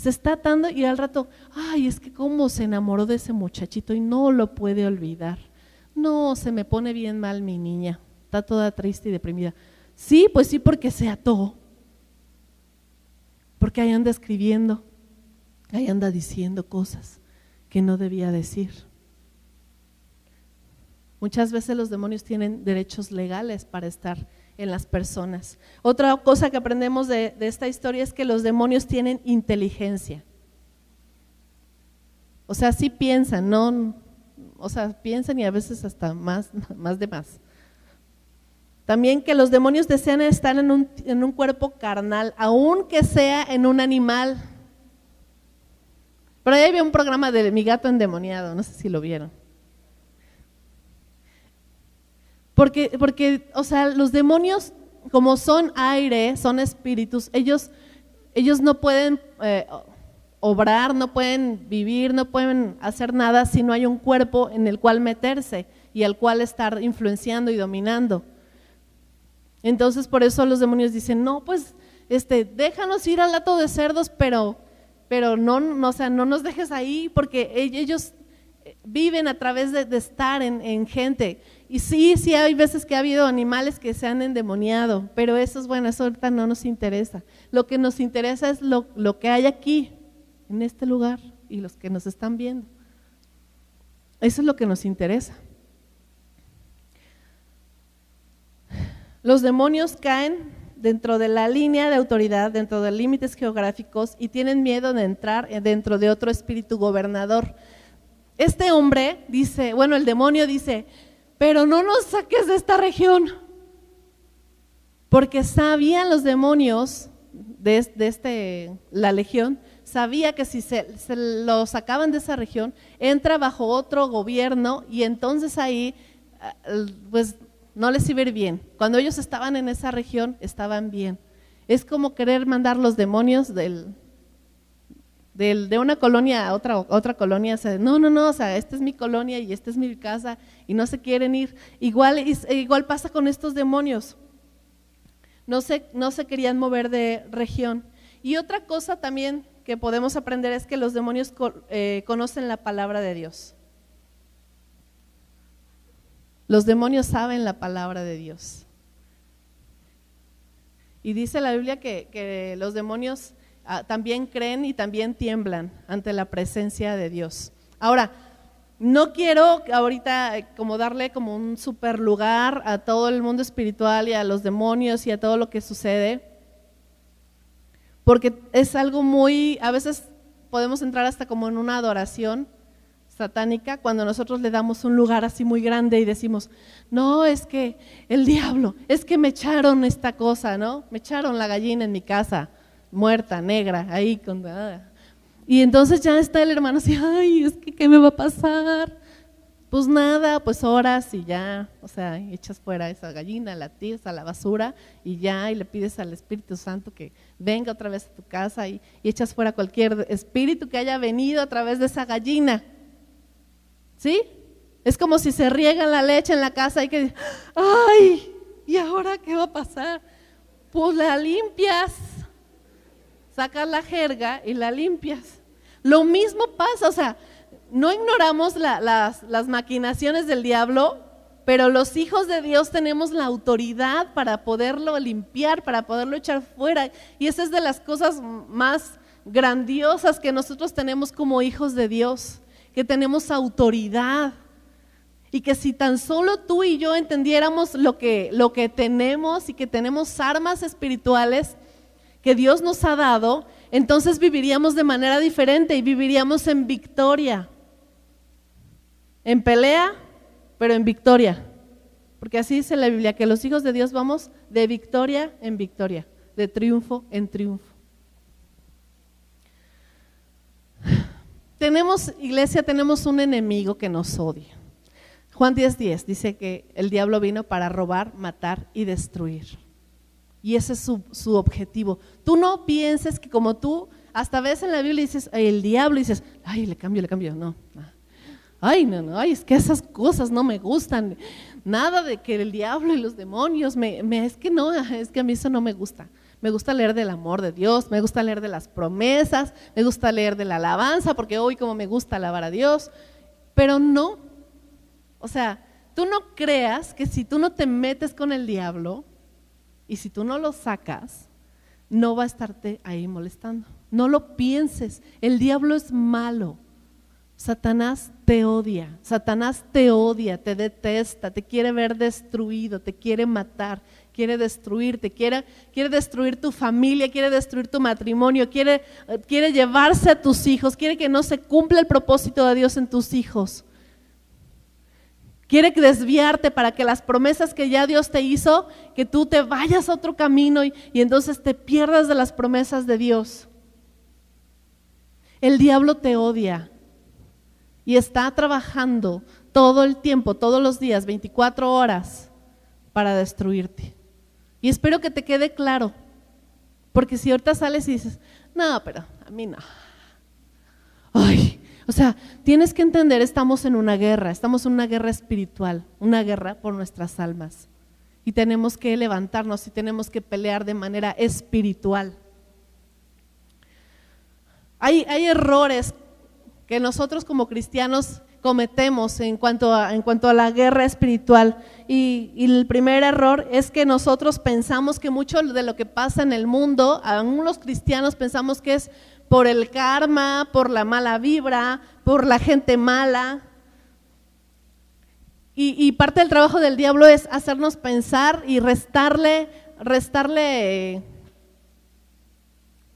se está atando y al rato, ay, es que cómo se enamoró de ese muchachito y no lo puede olvidar. No, se me pone bien mal mi niña, está toda triste y deprimida. Sí, pues sí, porque se ató. Porque ahí anda escribiendo, ahí anda diciendo cosas que no debía decir. Muchas veces los demonios tienen derechos legales para estar en las personas. Otra cosa que aprendemos de, esta historia es que los demonios tienen inteligencia. O sea, sí piensan, no, o sea, piensan y a veces hasta más, más de más. También que los demonios desean estar en un, en un cuerpo carnal, aunque sea en un animal. Pero ahí había un programa de Mi gato endemoniado, no sé si lo vieron. Porque, porque, o sea, los demonios, como son aire, son espíritus, ellos, ellos no pueden eh, obrar, no pueden vivir, no pueden hacer nada si no hay un cuerpo en el cual meterse y al cual estar influenciando y dominando. Entonces, por eso los demonios dicen, no, pues, este, déjanos ir al lato de cerdos, pero, pero no, no, o sea, no nos dejes ahí, porque ellos viven a través de, estar en, gente. Y sí, sí hay veces que ha habido animales que se han endemoniado, pero eso es bueno, eso no nos interesa. Lo que nos interesa es lo, lo que hay aquí, en este lugar, y los que nos están viendo. Eso es lo que nos interesa. Los demonios caen dentro de la línea de autoridad, dentro de límites geográficos y tienen miedo de entrar dentro de otro espíritu gobernador. Este hombre dice, bueno, el demonio dice, pero no nos saques de esta región, porque sabían los demonios de, este, la legión, sabía que si se, se, lo sacaban de esa región, entra bajo otro gobierno y entonces ahí, eh, pues no les iba bien. Cuando ellos estaban en esa región, estaban bien. Es como querer mandar los demonios del, de una colonia a otra, otra colonia. no, no, no, o sea, esta es mi colonia y esta es mi casa y no se quieren ir. Igual, igual pasa con estos demonios. No se, no se querían mover de región. Y otra cosa también que podemos aprender es que los demonios eh, conocen la palabra de Dios. Los demonios saben la palabra de Dios. Y dice la Biblia que, los demonios también creen y también tiemblan ante la presencia de Dios. Ahora, no quiero ahorita eh, como darle como un super lugar a todo el mundo espiritual y a los demonios y a todo lo que sucede, porque es algo muy, a veces podemos entrar hasta como en una adoración satánica cuando nosotros le damos un lugar así muy grande y decimos, no, es que el diablo, es que me echaron esta cosa, ¿no? Me echaron la gallina en mi casa, muerta, negra, ahí con... Ah. Y entonces ya está el hermano así, ay, es que ¿qué me va a pasar? Pues nada, pues horas y ya, o sea, echas fuera esa gallina, la tiras a la basura y ya, y le pides al Espíritu Santo que venga otra vez a tu casa y, y echas fuera cualquier espíritu que haya venido a través de esa gallina. ¿Sí? Es como si se riega la leche en la casa y que, ay, ¿y ahora qué va a pasar? Pues la limpias, sacas la jerga y la limpias. Lo mismo pasa, o sea, no ignoramos las, las maquinaciones del diablo, pero los hijos de Dios tenemos la autoridad para poderlo limpiar, para poderlo echar fuera. Y esa es de las cosas más grandiosas que nosotros tenemos como hijos de Dios que tenemos autoridad y que si tan solo tú y yo entendiéramos lo que, lo que tenemos y que tenemos armas espirituales que Dios nos ha dado, entonces viviríamos de manera diferente y viviríamos en victoria. En pelea, pero en victoria. Porque así dice la Biblia, que los hijos de Dios vamos de victoria en victoria, de triunfo en triunfo. Tenemos, iglesia, tenemos un enemigo que nos odia. Juan 10:10 dice que el diablo vino para robar, matar y destruir. Y ese es su, objetivo. Tú no pienses que como tú, hasta ves en la Biblia dices, el diablo, y dices, ay, le cambio, le cambio. No, ay, no, no, ay, es que esas cosas no me gustan. Nada de que el diablo y los demonios, me, es que no, es que a mí eso no me gusta me gusta leer del amor de Dios, me gusta leer de las promesas, me gusta leer de la alabanza, porque hoy como me gusta alabar a Dios, pero no, o sea, tú no creas que si tú no te metes con el diablo y si tú no lo sacas, no va a estarte ahí molestando. No lo pienses, el diablo es malo. Satanás te odia, Satanás te odia, te detesta, te quiere ver destruido, te quiere matar quiere destruirte, quiere, quiere destruir tu familia, quiere destruir tu matrimonio, quiere, quiere llevarse a tus hijos, quiere que no se cumpla el propósito de Dios en tus hijos. Quiere desviarte para que las promesas que ya Dios te hizo, que tú te vayas a otro camino y, entonces te pierdas de las promesas de Dios. El diablo te odia y está trabajando todo el tiempo, todos los días, 24 horas, para destruirte. Y espero que te quede claro. Porque si ahorita sales y dices, no, pero a mí no. Ay, o sea, tienes que entender, estamos en una guerra, estamos en una guerra espiritual, una guerra por nuestras almas. Y tenemos que levantarnos y tenemos que pelear de manera espiritual. Hay, errores que nosotros como cristianos cometemos en cuanto a, la guerra espiritual. Y, el primer error es que nosotros pensamos que mucho de lo que pasa en el mundo, aún los cristianos pensamos que es por el karma, por la mala vibra, por la gente mala. Y, parte del trabajo del diablo es hacernos pensar y restarle, restarle,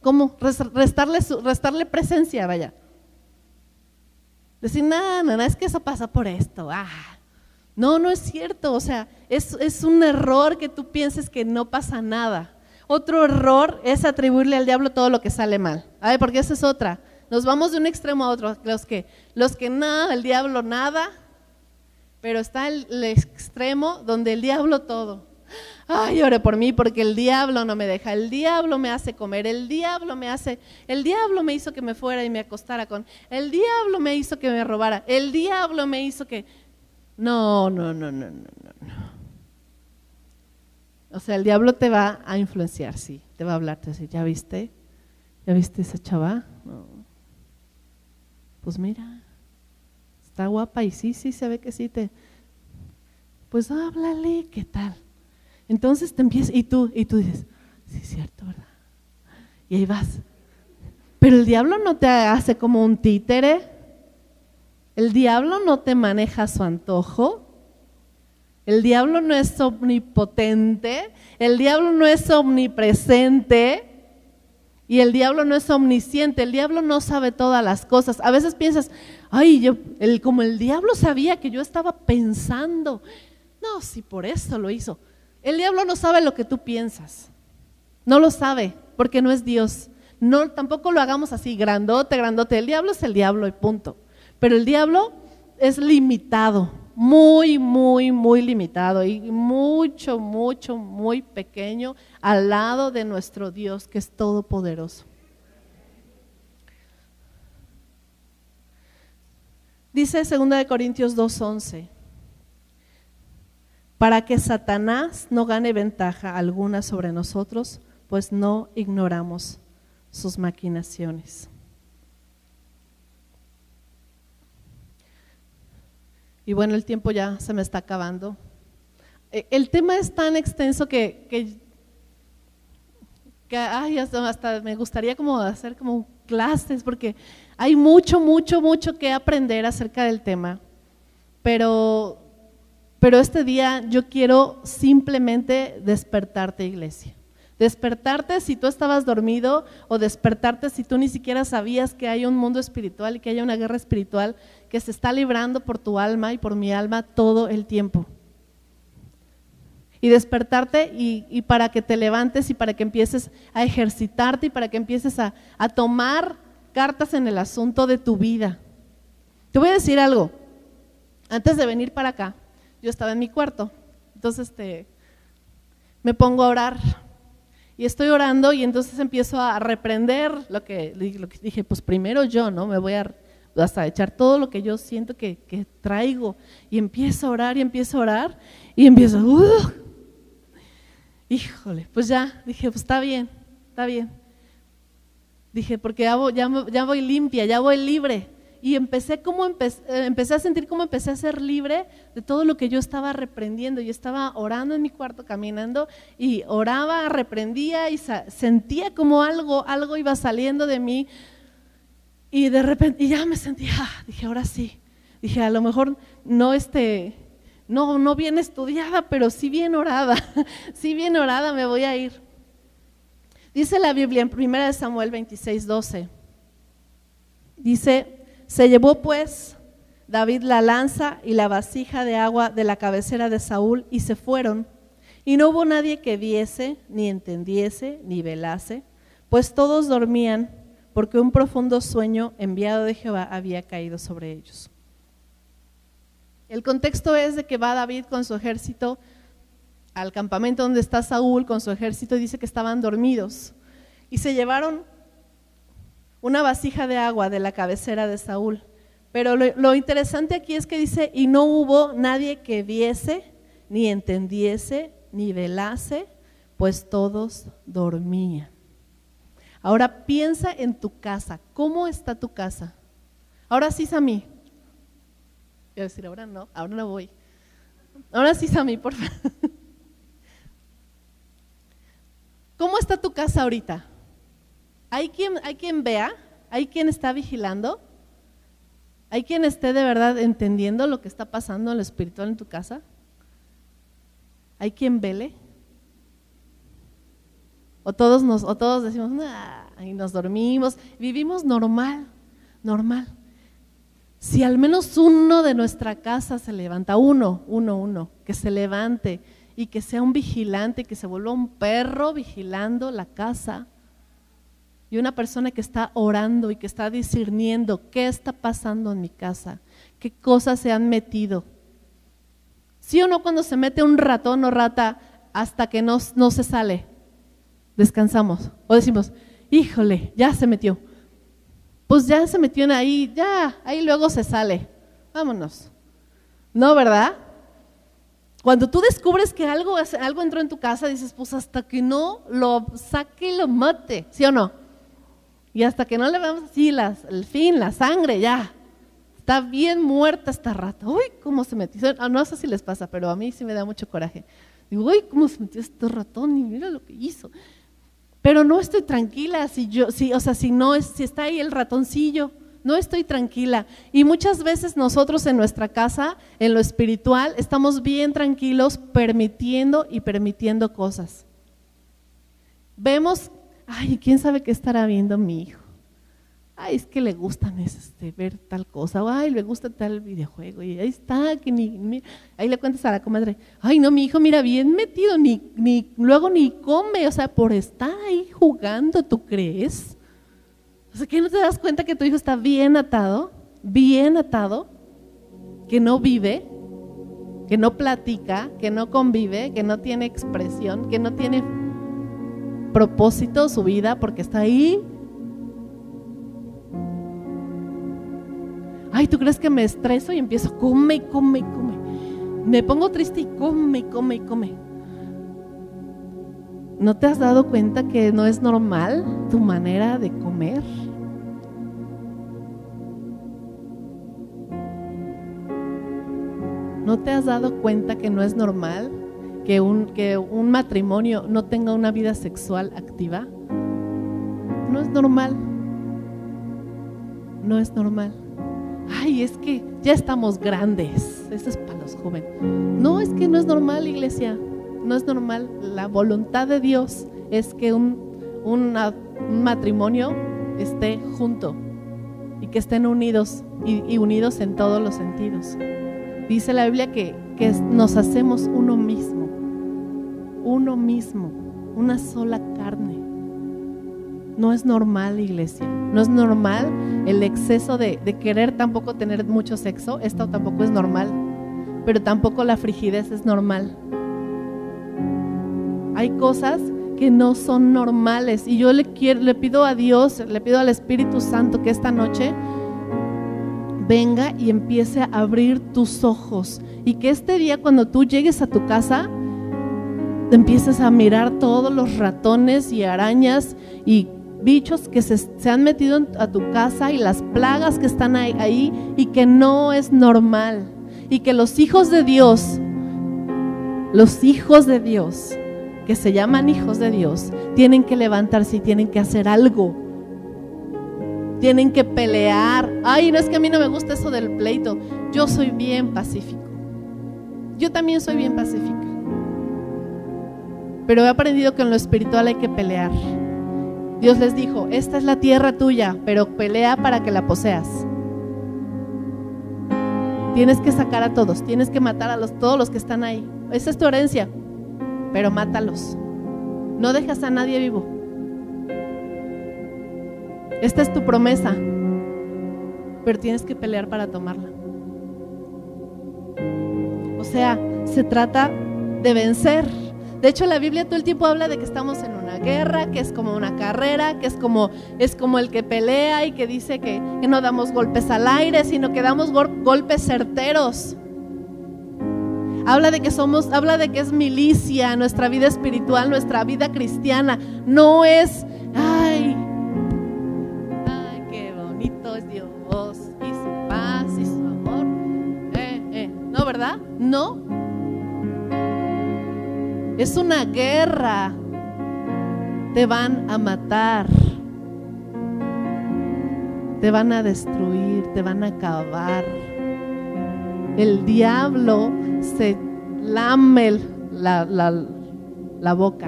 ¿cómo? Res- Restarle, restarle presencia, vaya. Decir, no, no, es que eso pasa por esto. Ah. No, no es cierto. O sea, es, es un error que tú pienses que no pasa nada. Otro error es atribuirle al diablo todo lo que sale mal. A ver, porque esa es otra. Nos vamos de un extremo a otro. Los que, los que nada, el diablo nada, pero está el, el extremo donde el diablo todo. Ay, ore por mí porque el diablo no me deja, el diablo me hace comer, el diablo me hace, el diablo me hizo que me fuera y me acostara con, el diablo me hizo que me robara, el diablo me hizo que... No, no, no, no, no, no. O sea, el diablo te va a influenciar, sí, te va a hablar, te va a decir, ¿ya viste? ¿Ya viste esa chava? No. Pues mira, está guapa y sí, sí, se ve que sí te... Pues háblale, ¿qué tal? Entonces te empieza, y tú, y tú dices, sí, es cierto, ¿verdad? Y ahí vas. Pero el diablo no te hace como un títere. El diablo no te maneja a su antojo. El diablo no es omnipotente. El diablo no es omnipresente. Y el diablo no es omnisciente, el diablo no sabe todas las cosas. A veces piensas, ay, yo, el, como el diablo sabía que yo estaba pensando. No, si por eso lo hizo. El diablo no sabe lo que tú piensas. No lo sabe, porque no es Dios. No, tampoco lo hagamos así, grandote, grandote. El diablo es el diablo y punto. Pero el diablo es limitado, muy, muy, muy limitado y mucho, mucho, muy pequeño al lado de nuestro Dios que es todopoderoso. Dice 2 de Corintios 2:11, para que Satanás no gane ventaja alguna sobre nosotros, pues no ignoramos sus maquinaciones. Y bueno, el tiempo ya se me está acabando. Eh, El tema es tan extenso que, ay, hasta, hasta me gustaría como hacer como clases, porque hay mucho, mucho, mucho que aprender acerca del tema. Pero, pero este día yo quiero simplemente despertarte, iglesia. Despertarte si tú estabas dormido o despertarte si tú ni siquiera sabías que hay un mundo espiritual y que hay una guerra espiritual que se está librando por tu alma y por mi alma todo el tiempo. Y despertarte y, para que te levantes y para que empieces a ejercitarte y para que empieces a, a tomar cartas en el asunto de tu vida. Te voy a decir algo. Antes de venir para acá, yo estaba en mi cuarto. Entonces este, me pongo a orar y estoy orando y entonces empiezo a reprender lo que, lo que dije, pues primero yo, ¿no? Me voy a hasta echar todo lo que yo siento que, que traigo y empiezo a orar y empiezo a orar y empiezo, ¡uh! híjole, pues ya, dije, pues está bien, está bien. Dije, porque ya voy, ya, voy limpia, ya voy libre. Y empecé, como empe- eh, empecé a sentir como empecé a ser libre de todo lo que yo estaba reprendiendo. Yo estaba orando en mi cuarto, caminando, y oraba, reprendía y sentía como algo, algo iba saliendo de mí. Y de repente, y ya me sentía, ah, dije, ahora sí. Dije, a lo mejor no este, no, no bien estudiada, pero sí bien orada. sí bien orada me voy a ir. Dice la Biblia en 1 Samuel 26, 12. Dice, se llevó pues David la lanza y la vasija de agua de la cabecera de Saúl y se fueron. Y no hubo nadie que viese, ni entendiese, ni velase, pues todos dormían, porque un profundo sueño enviado de Jehová había caído sobre ellos. El contexto es de que va David con su ejército al campamento donde está Saúl con su ejército y dice que estaban dormidos. Y se llevaron una vasija de agua de la cabecera de Saúl. Pero lo, lo interesante aquí es que dice, y no hubo nadie que viese, ni entendiese, ni velase, pues todos dormían. Ahora piensa en tu casa. ¿Cómo está tu casa? Ahora sí, Sammy. Voy a decir, ahora no, ahora no voy. Ahora sí, Sammy, por favor. ¿Cómo está tu casa ahorita? ¿Hay quien, ¿Hay quien vea? ¿Hay quien está vigilando? ¿Hay quien esté de verdad entendiendo lo que está pasando en lo espiritual en tu casa? ¿Hay quien vele? O todos, nos, o todos decimos, y nos dormimos, vivimos normal, normal. Si al menos uno de nuestra casa se levanta, uno, uno, uno, que se levante y que sea un vigilante, que se vuelva un perro vigilando la casa, y una persona que está orando y que está discerniendo qué está pasando en mi casa, qué cosas se han metido. ¿Sí o no cuando se mete un ratón o rata hasta que no, no se sale? Descansamos. O decimos, híjole, ya se metió. Pues ya se metió en ahí, ya, ahí luego se sale. Vámonos. ¿No, verdad? Cuando tú descubres que algo, algo entró en tu casa, dices, pues hasta que no lo saque y lo mate, ¿sí o no? Y hasta que no le veamos así las, el fin, la sangre, ya. Está bien muerta esta rata. Uy, cómo se metió. Ah, no sé si les pasa, pero a mí sí me da mucho coraje. Digo, uy, cómo se metió este ratón y mira lo que hizo. Pero no estoy tranquila si yo, si, o sea, si no es, si está ahí el ratoncillo, no estoy tranquila. Y muchas veces nosotros en nuestra casa, en lo espiritual, estamos bien tranquilos permitiendo y permitiendo cosas. Vemos ay, ¿quién sabe qué estará viendo mi hijo? Ay, es que le gustan este, ver tal cosa, o ay, le gusta tal videojuego, y ahí está, que ni, ahí le cuentas a la comadre, ay, no, mi hijo, mira, bien metido, ni, ni, luego ni come, o sea, por estar ahí jugando, ¿tú crees? O sea, que no te das cuenta que tu hijo está bien atado, bien atado, que no vive, que no platica, que no convive, que no tiene expresión, que no tiene propósito su vida porque está ahí. Ay, ¿tú crees que me estreso y empiezo, come come come? Me pongo triste y come come come. ¿No te has dado cuenta que no es normal tu manera de comer? ¿No te has dado cuenta que no es normal que un, que un matrimonio no tenga una vida sexual activa? No es normal. No es normal. Ay, es que ya estamos grandes. Eso es para los jóvenes. No, es que no es normal, iglesia. No es normal. La voluntad de Dios es que un, un matrimonio esté junto y que estén unidos y, y unidos en todos los sentidos. Dice la Biblia que, que nos hacemos uno mismo uno mismo, una sola carne. No es normal, iglesia. No es normal el exceso de, querer tampoco tener mucho sexo. Esto tampoco es normal. Pero tampoco la frigidez es normal. Hay cosas que no son normales. Y yo le, pido a Dios, le pido al Espíritu Santo que esta noche venga y empiece a abrir tus ojos. Y que este día cuando tú llegues a tu casa, empiezas a mirar todos los ratones y arañas y bichos que se, han metido a tu casa y las plagas que están ahí, ahí, y que no es normal. Y que los hijos de Dios, los hijos de Dios, que se llaman hijos de Dios, tienen que levantarse y tienen que hacer algo. Tienen que pelear. Ay, no es que a mí no me gusta eso del pleito. Yo soy bien pacífico. Yo también soy bien pacífica. Pero he aprendido que en lo espiritual hay que pelear. Dios les dijo, esta es la tierra tuya, pero pelea para que la poseas. Tienes que sacar a todos, tienes que matar a los, todos los que están ahí. Esa es tu herencia, pero mátalos. No dejas a nadie vivo. Esta es tu promesa, pero tienes que pelear para tomarla. O sea, se trata de vencer de hecho, la Biblia todo el tiempo habla de que estamos en una guerra, que es como una carrera, que es como, es como el que pelea y que dice que, no damos golpes al aire, sino que damos golpes certeros. Habla de que somos, habla de que es milicia, nuestra vida espiritual, nuestra vida cristiana. No es, ay, ay, qué bonito es Dios y su paz y su amor. Eh, eh. No, ¿verdad? No, es una guerra. Te van a matar. te van a destruir, te van a acabar. El diablo se lame la, la- la boca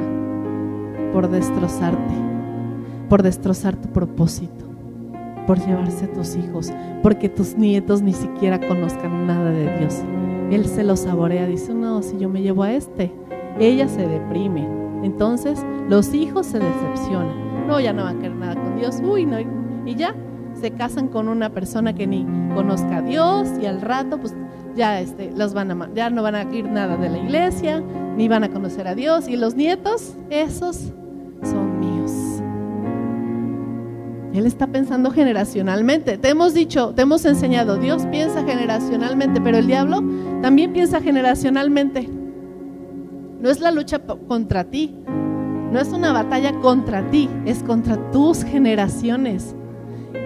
por destrozarte, por destrozar tu propósito, por llevarse a tus hijos, porque tus nietos ni siquiera conozcan nada de Dios. Él se lo saborea, dice, no, si yo me llevo a este, ella se deprime. Entonces los hijos se decepcionan. No, ya no van a querer nada con Dios. Uy, no. Y ya se casan con una persona que ni conozca a Dios y al rato pues ya este, los van a, ya no van a ir nada de la iglesia, ni van a conocer a Dios. Y los nietos, esos son míos. Él está pensando generacionalmente. Te hemos dicho, te hemos enseñado, Dios piensa generacionalmente, pero el diablo también piensa generacionalmente. No es la lucha contra ti, no es una batalla contra ti, es contra tus generaciones.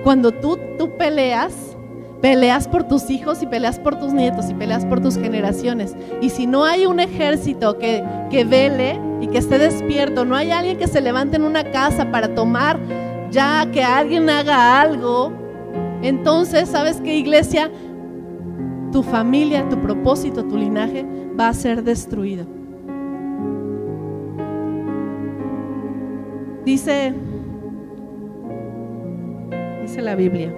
Cuando tú, tú peleas, peleas por tus hijos y peleas por tus nietos y peleas por tus generaciones. Y si no hay un ejército que, que vele y que esté despierto, no hay alguien que se levante en una casa para tomar ya que alguien haga algo, entonces, ¿sabes qué iglesia? Tu familia, tu propósito, tu linaje va a ser destruido. Dice, dice la Biblia.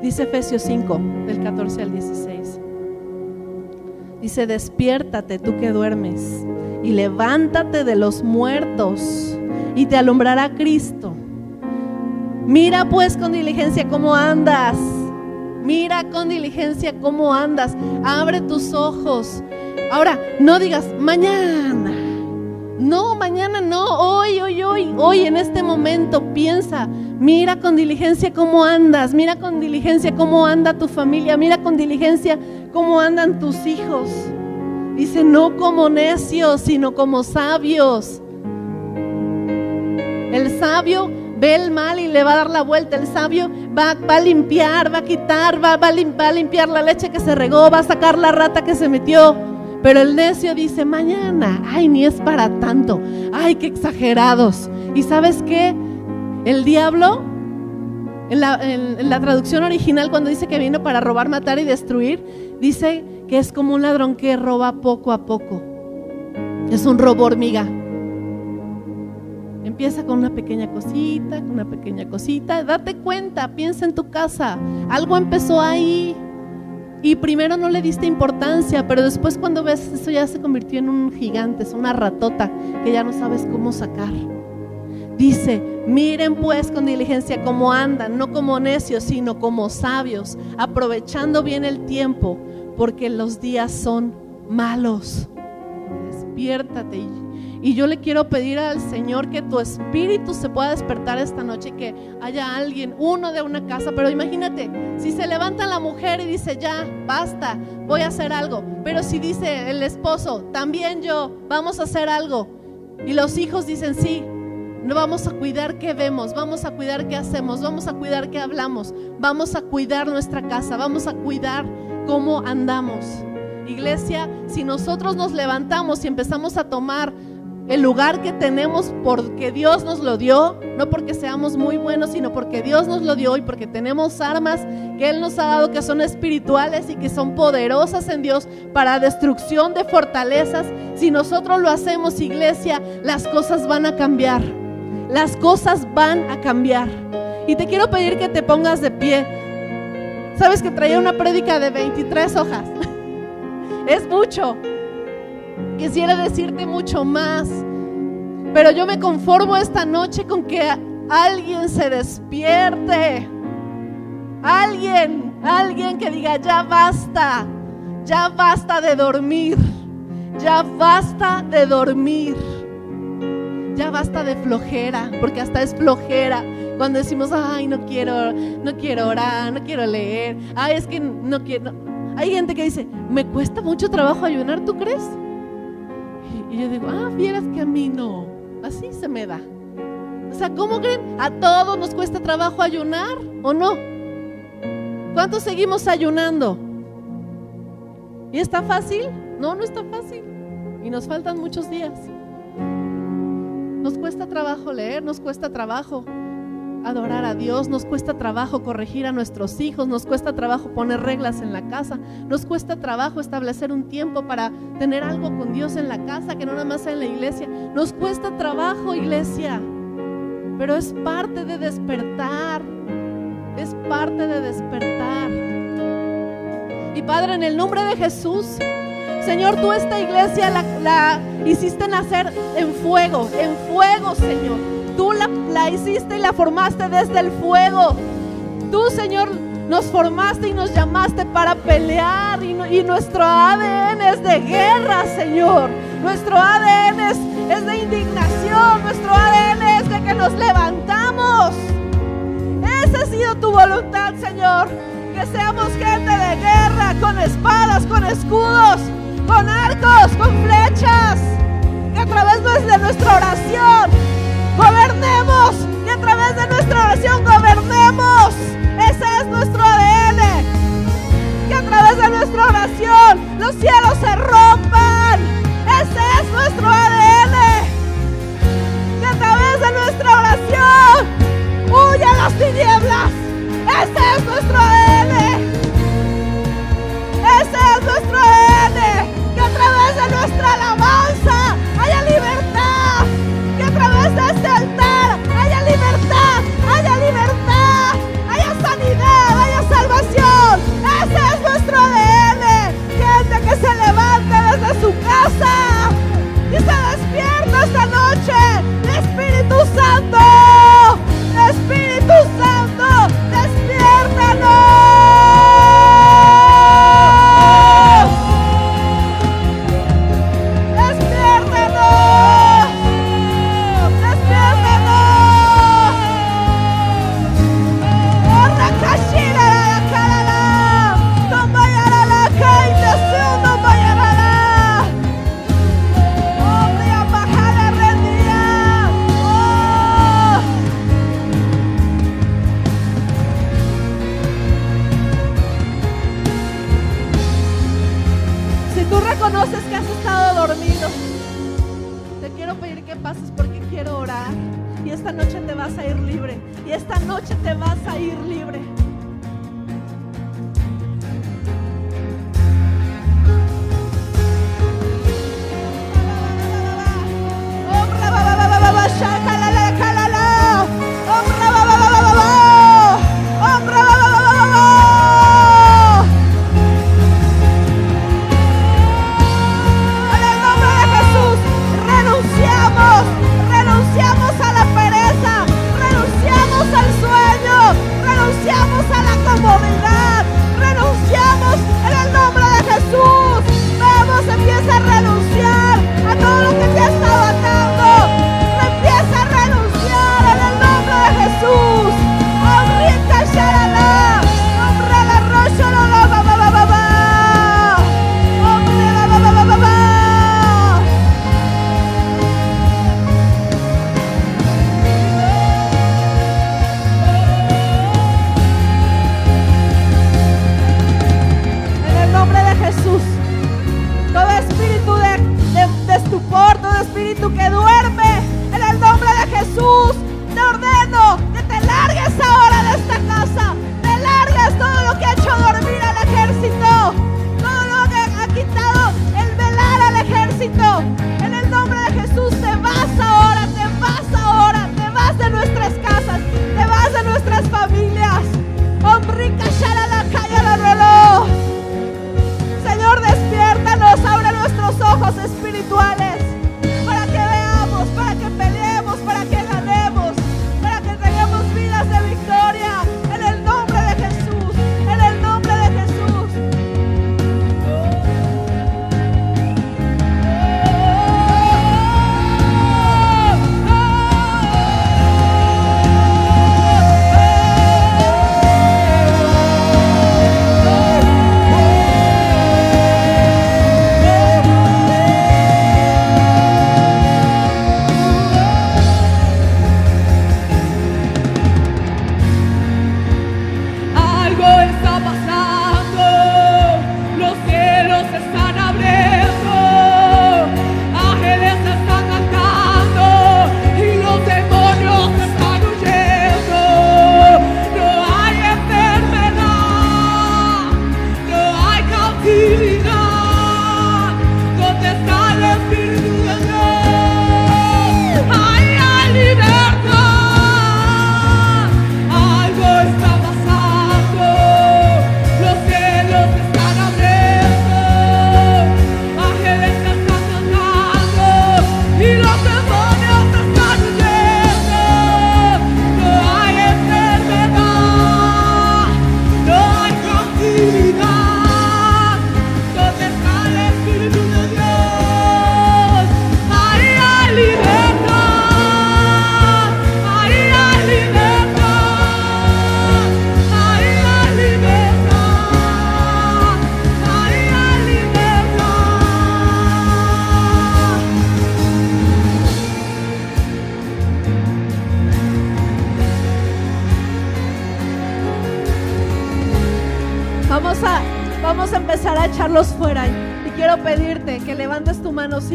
Dice Efesios 5, del 14 al 16. Dice, despiértate tú que duermes y levántate de los muertos y te alumbrará Cristo. Mira pues con diligencia cómo andas. Mira con diligencia cómo andas. Abre tus ojos. Ahora, no digas mañana. No, mañana no. Hoy, hoy, hoy, hoy, en este momento piensa. Mira con diligencia cómo andas. Mira con diligencia cómo anda tu familia. Mira con diligencia cómo andan tus hijos. Dice, no como necios, sino como sabios. El sabio ve el mal y le va a dar la vuelta. El sabio va, va a limpiar, va a quitar, va, va a va a limpiar la leche que se regó, va a sacar la rata que se metió. Pero el necio dice, mañana, ay, ni es para tanto, ay, qué exagerados. ¿Y sabes qué? El diablo, en la, en- la traducción original, cuando dice que vino para robar, matar y destruir, dice que es como un ladrón que roba poco a poco. Es un robo hormiga. Empieza con una pequeña cosita, con una pequeña cosita. Date cuenta, piensa en tu casa. Algo empezó ahí y primero no le diste importancia, pero después cuando ves eso ya se convirtió en un gigante, es una ratota que ya no sabes cómo sacar. Dice, miren pues con diligencia cómo andan, no como necios, sino como sabios, aprovechando bien el tiempo, porque los días son malos. Despiértate. Y, y yo le quiero pedir al Señor que tu espíritu se pueda despertar esta noche y que haya alguien, uno de una casa, pero imagínate, si se levanta la mujer y dice, ya, basta, voy a hacer algo, pero si dice el esposo, también yo, vamos a hacer algo, y los hijos dicen, sí, no vamos a cuidar qué vemos, vamos a cuidar qué hacemos, vamos a cuidar qué hablamos, vamos a cuidar nuestra casa, vamos a cuidar cómo andamos. Iglesia, si nosotros nos levantamos y empezamos a tomar el lugar que tenemos porque Dios nos lo dio, no porque seamos muy buenos, sino porque Dios nos lo dio y porque tenemos armas que Él nos ha dado que son espirituales y que son poderosas en Dios para destrucción de fortalezas. Si nosotros lo hacemos, iglesia, las cosas van a cambiar. Las cosas van a cambiar. Y te quiero pedir que te pongas de pie. Sabes que traía una prédica de 23 hojas. es mucho. Quisiera decirte mucho más. Pero yo me conformo esta noche con que alguien se despierte. Alguien, alguien que diga, ya basta. Ya basta de dormir. Ya basta de dormir. Ya basta de flojera, porque hasta es flojera cuando decimos, ay, no quiero, no quiero orar, no quiero leer, ay, es que no quiero. Hay gente que dice, me cuesta mucho trabajo ayunar, ¿tú crees? Y yo digo, ah, vieras que a mí no, así se me da. O sea, ¿cómo creen? ¿A todos nos cuesta trabajo ayunar o no? ¿Cuántos seguimos ayunando? ¿Y está fácil? No, no está fácil. Y nos faltan muchos días. Nos cuesta trabajo leer, nos cuesta trabajo adorar a Dios, nos cuesta trabajo corregir a nuestros hijos, nos cuesta trabajo poner reglas en la casa, nos cuesta trabajo establecer un tiempo para tener algo con Dios en la casa, que no nada más sea en la iglesia. Nos cuesta trabajo, iglesia, pero es parte de despertar, es parte de despertar. Y Padre, en el nombre de Jesús, Señor, tú esta iglesia la, la hiciste nacer en fuego, en fuego, Señor. Tú la, la hiciste y la formaste desde el fuego. Tú, Señor, nos formaste y nos llamaste para pelear y, nuestro ADN es de guerra, Señor. Nuestro ADN es de indignación, nuestro ADN es de que nos levantamos. Esa ha sido tu voluntad, Señor. Que seamos gente de guerra, con espadas, con escudos, con arcos, con flechas. Que a través de nuestra oración gobernemos. Que a través de nuestra oración gobernemos. Ese es nuestro ADN. Que a través de nuestra oración los cielos se rompan. Ese es nuestro ADN. Que a través de nuestra oración huyan las tinieblas. Ese es nuestro ADN. Ese es nuestro ADN. Que a través de nuestra alabanza desde noche te vas a ir.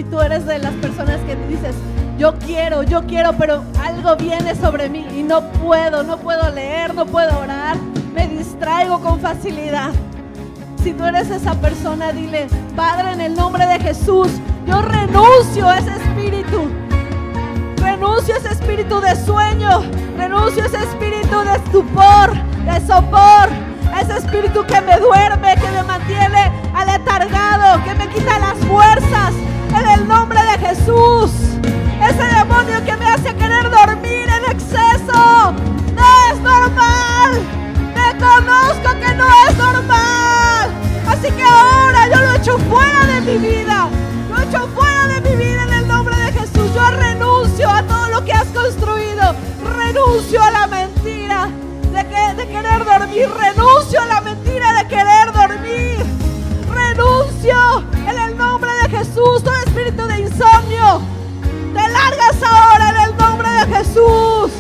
Tú eres de las personas que dices, yo quiero, yo quiero, pero algo viene sobre mí y no puedo, no puedo leer, no puedo orar, me distraigo con facilidad. Si tú eres esa persona, dile, Padre, en el nombre de Jesús, yo renuncio a ese espíritu. Renuncio a ese espíritu de sueño. Renuncio a ese espíritu de estupor, de sopor. Ese espíritu que me duerme, que me mantiene aletargado, que me quita las fuerzas. Jesús. Ese demonio que me hace querer dormir en exceso. No es normal. Reconozco que no es normal. Así que ahora yo lo echo fuera de mi vida. Lo echo fuera de mi vida en el nombre de Jesús. Yo renuncio a todo lo que has construido. Renuncio a la mentira de, de querer dormir. Jesús.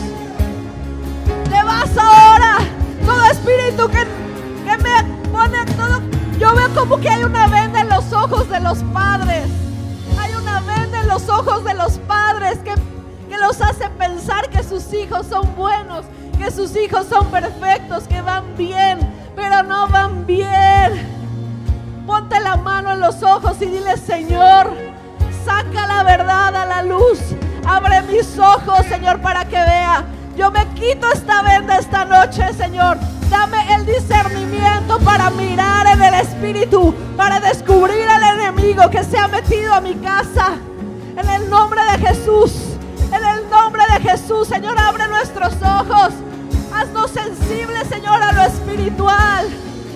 Te vas ahora. Todo espíritu que, que me pone todo. Yo veo como que hay una venda en los ojos de los padres. Hay una venda en los ojos de los padres que, que los hace pensar que sus hijos son buenos, que sus hijos son perfectos, que van bien, pero no van bien. Ponte la mano en los ojos y dile, Señor, saca la verdad a la luz. Abre mis ojos, Señor, para que vea. Yo me quito esta venda esta noche, Señor. Dame el discernimiento para mirar en el Espíritu, para descubrir al enemigo que se ha metido a mi casa. En el nombre de Jesús, en el nombre de Jesús, Señor, abre nuestros ojos. Haznos sensibles, Señor, a lo espiritual.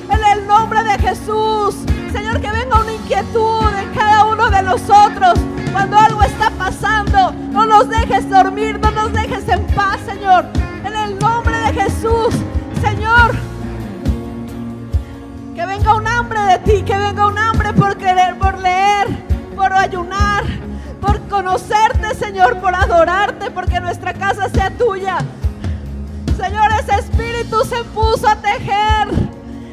En el nombre de Jesús, Señor, que venga una inquietud en cada uno de nosotros. Cuando algo está pasando, no nos dejes dormir, no nos dejes en paz, Señor. En el nombre de Jesús, Señor. Que venga un hambre de ti, que venga un hambre por querer, por leer, por ayunar, por conocerte, Señor, por adorarte, porque nuestra casa sea tuya. Señor, ese espíritu se puso a tejer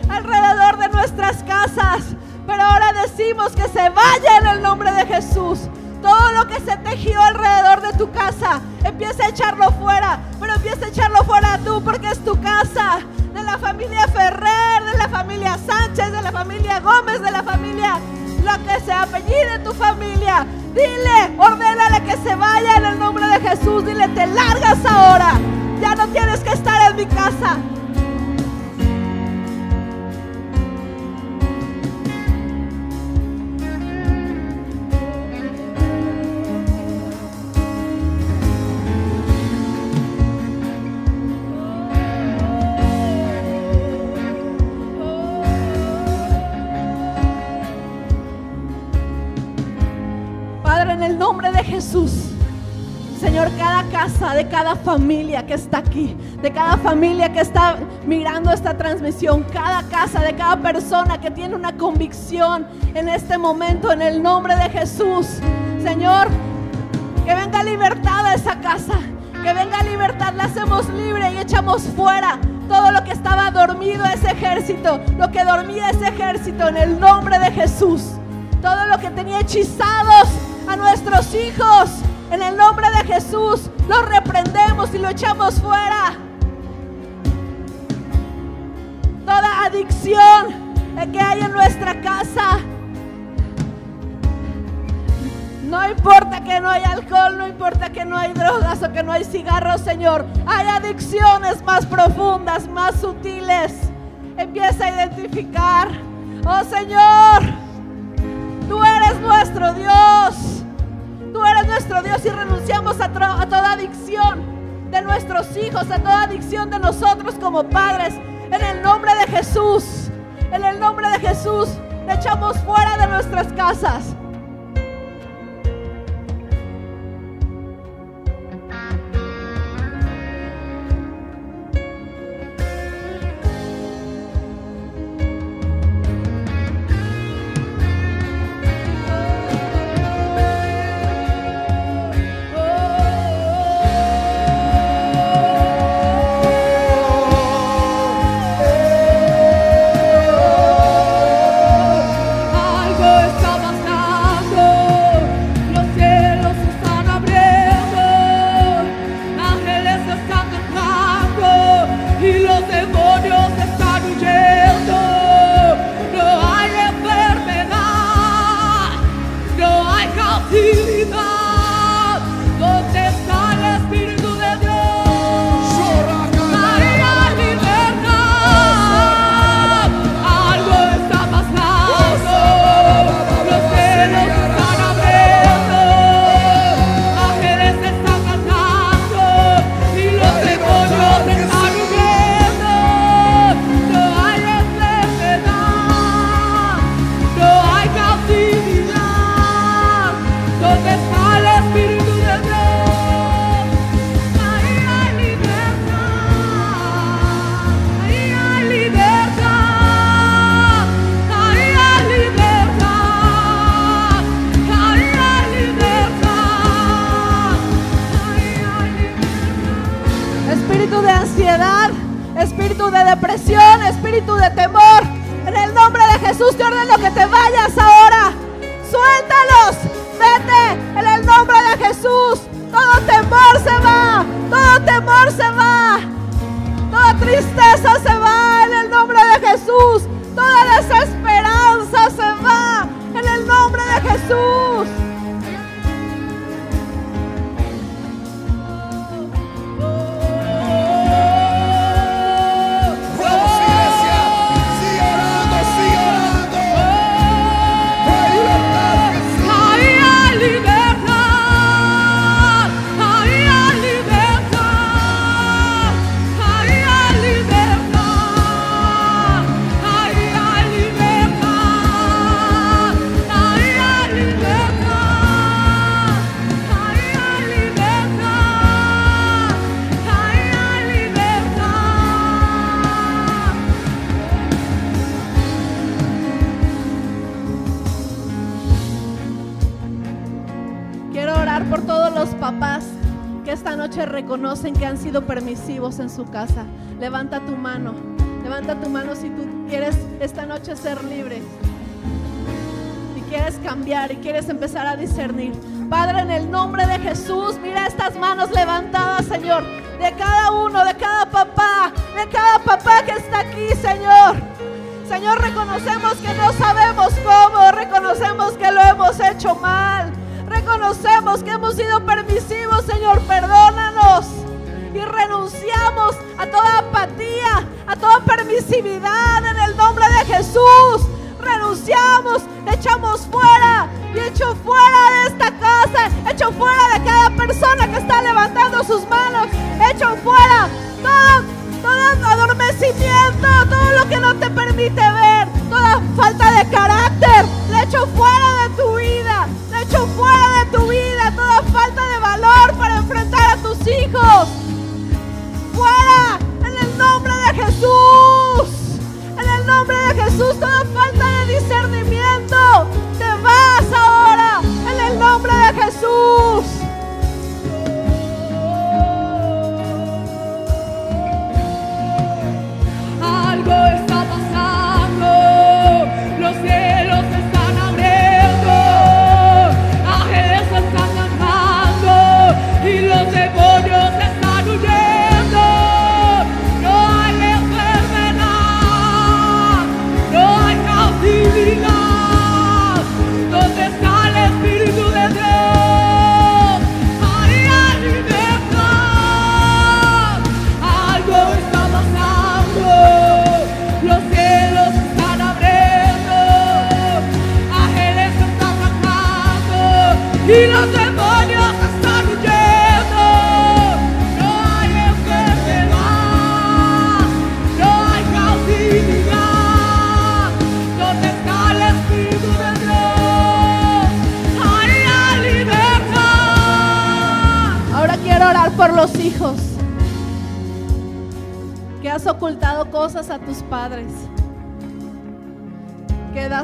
alrededor de nuestras casas. Pero ahora decimos que se vaya en el nombre de Jesús. Todo lo que se tejió alrededor de tu casa, empieza a echarlo fuera. Pero empieza a echarlo fuera tú porque es tu casa. De la familia Ferrer, de la familia Sánchez, de la familia Gómez, de la familia, lo que se apellide tu familia. Dile, ordénale que se vaya en el nombre de Jesús. Dile, te largas ahora. Ya no tienes que estar en mi casa. Señor, cada casa de cada familia que está aquí, de cada familia que está mirando esta transmisión, cada casa de cada persona que tiene una convicción en este momento, en el nombre de Jesús. Señor, que venga libertad a esa casa, que venga libertad, la hacemos libre y echamos fuera todo lo que estaba dormido ese ejército, lo que dormía ese ejército en el nombre de Jesús. Todo lo que tenía hechizados a nuestros hijos, en el nombre de Jesús, los reprendemos y lo echamos fuera. Toda adicción que hay en nuestra casa. No importa que no hay alcohol, no importa que no hay drogas o que no hay cigarros, Señor. Hay adicciones más profundas, más sutiles. Empieza a identificar. Oh Señor, tú eres nuestro Dios. Tú eres nuestro Dios y renunciamos a, toda adicción de nuestros hijos, a toda adicción de nosotros como padres. En el nombre de Jesús, en el nombre de Jesús, echamos fuera de nuestras casas. Su casa.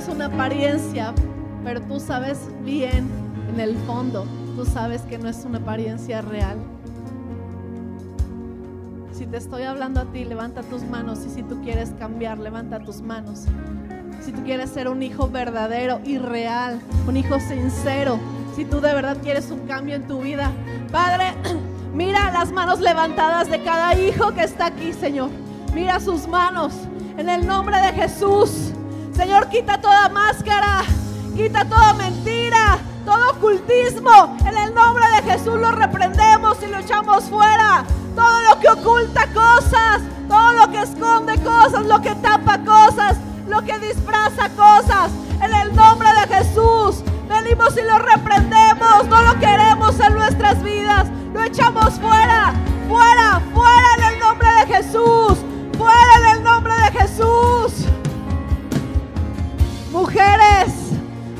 Una apariencia, pero tú sabes bien en el fondo, tú sabes que no es una apariencia real. Si te estoy hablando a ti, levanta tus manos y si tú quieres cambiar, levanta tus manos. Si tú quieres ser un hijo verdadero y real, un hijo sincero, si tú de verdad quieres un cambio en tu vida, Padre, mira las manos levantadas de cada hijo que está aquí, Señor. Mira sus manos en el nombre de Jesús. Señor, quita toda máscara, quita toda mentira, todo ocultismo. En el nombre de Jesús lo reprendemos y lo echamos fuera. Todo lo que oculta cosas, todo lo que esconde cosas, lo que tapa cosas, lo que disfraza cosas. En el nombre de Jesús, venimos y lo reprendemos. No lo queremos en nuestras vidas. Lo echamos fuera, fuera, fuera en el nombre de Jesús. Fuera en el nombre de Jesús. Mujeres,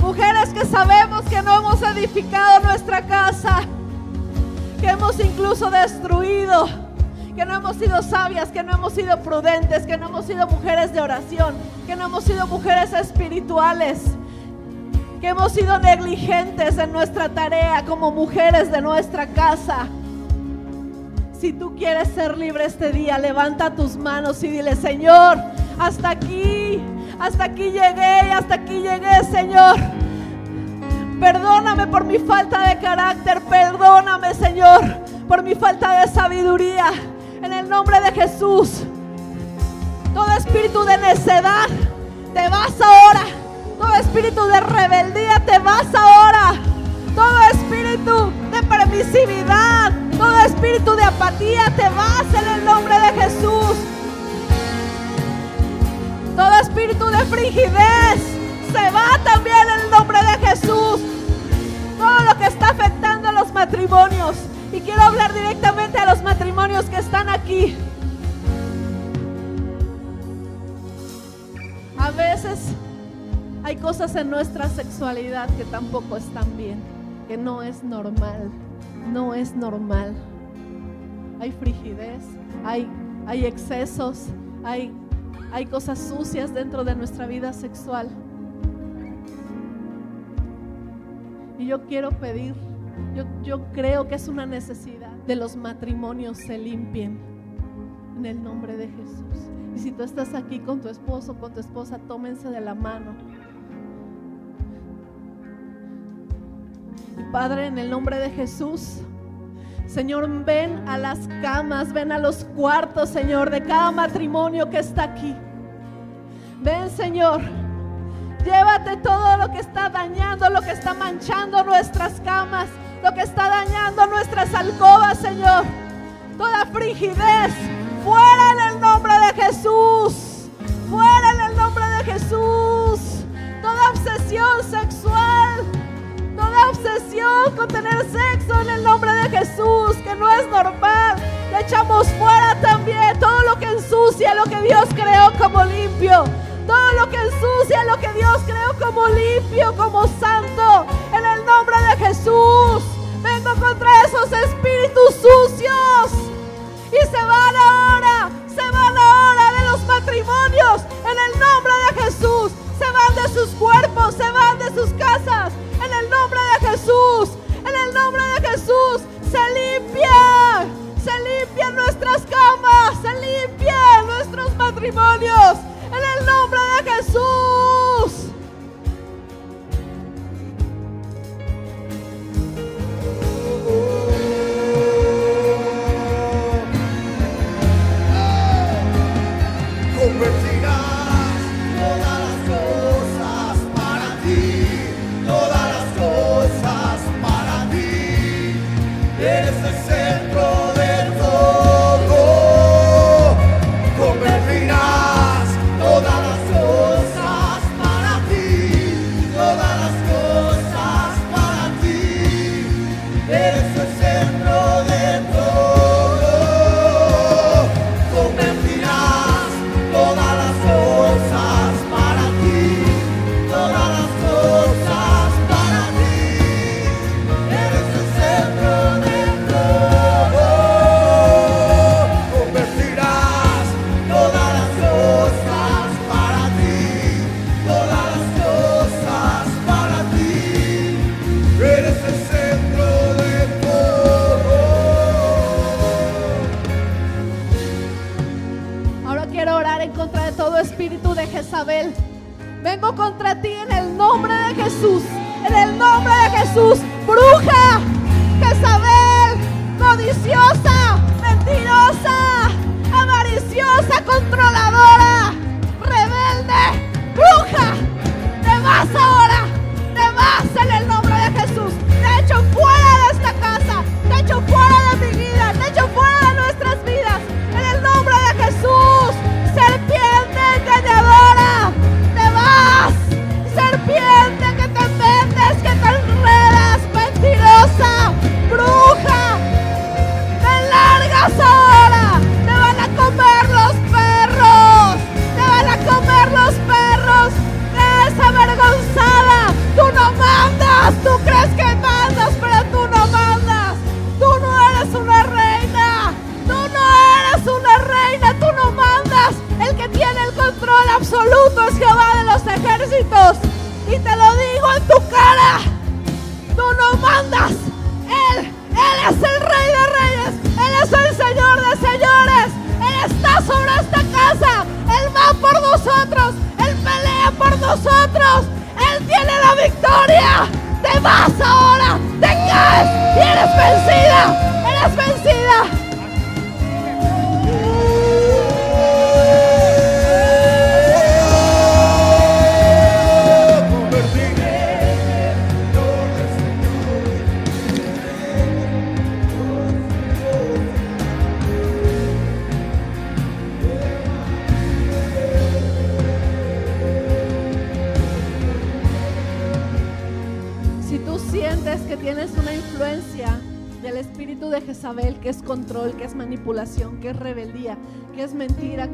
mujeres que sabemos que no hemos edificado nuestra casa, que hemos incluso destruido, que no hemos sido sabias, que no hemos sido prudentes, que no hemos sido mujeres de oración, que no hemos sido mujeres espirituales, que hemos sido negligentes en nuestra tarea como mujeres de nuestra casa. Si tú quieres ser libre este día, levanta tus manos y dile, Señor, hasta aquí, hasta aquí llegué y hasta aquí llegué, Señor. Perdóname por mi falta de carácter, perdóname, Señor, por mi falta de sabiduría. En el nombre de Jesús, todo espíritu de necedad, te vas ahora. Todo espíritu de rebeldía, te vas ahora. Todo espíritu de permisividad, todo espíritu de apatía, te vas en el nombre de Jesús. Todo espíritu de frigidez se va también en el nombre de Jesús. Todo lo que está afectando a los matrimonios. Y quiero hablar directamente a los matrimonios que están aquí. A veces hay cosas en nuestra sexualidad que tampoco están bien, que no es normal, no es normal. Hay frigidez, hay, hay excesos, hay, hay cosas sucias dentro de nuestra vida sexual. Y yo quiero pedir, yo, yo creo que es una necesidad de los matrimonios se limpien en el nombre de Jesús. Y si tú estás aquí con tu esposo, con tu esposa, tómense de la mano. Y Padre, en el nombre de Jesús, Señor, ven a las camas, ven a los cuartos, Señor, de cada matrimonio que está aquí. Ven, Señor. Llévate todo lo que está dañando, lo que está manchando nuestras camas, lo que está dañando nuestras alcobas, Señor. Toda frigidez, fuera en el nombre de Jesús. Fuera en el nombre de Jesús. Toda obsesión sexual, obsesión con tener sexo en el nombre de Jesús, que no es normal. Le echamos fuera también todo lo que ensucia lo que Dios creó como limpio. Todo lo que ensucia lo que Dios creó como limpio, como santo, en el nombre de Jesús. Vengo contra esos espíritus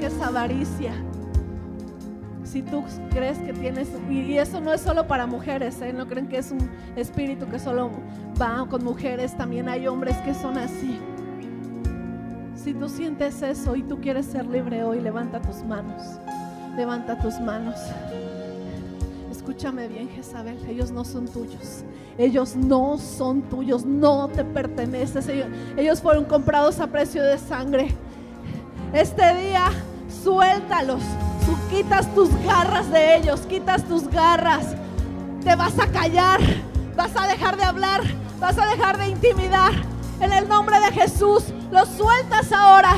es avaricia. Si tú crees que tienes, y y eso no es solo para mujeres, ¿eh? no creen que es un espíritu que solo va con mujeres, también hay hombres que son así. Si tú sientes eso y tú quieres ser libre hoy, levanta tus manos, levanta tus manos. Escúchame bien, Jezabel, ellos no son tuyos. Ellos no son tuyos, no te perteneces. Ellos, ellos fueron comprados a precio de sangre. Este día, Tú quitas tus garras de ellos, quitas tus garras. Te vas a callar, vas a dejar de hablar, vas a dejar de intimidar. En el nombre de Jesús, los sueltas ahora.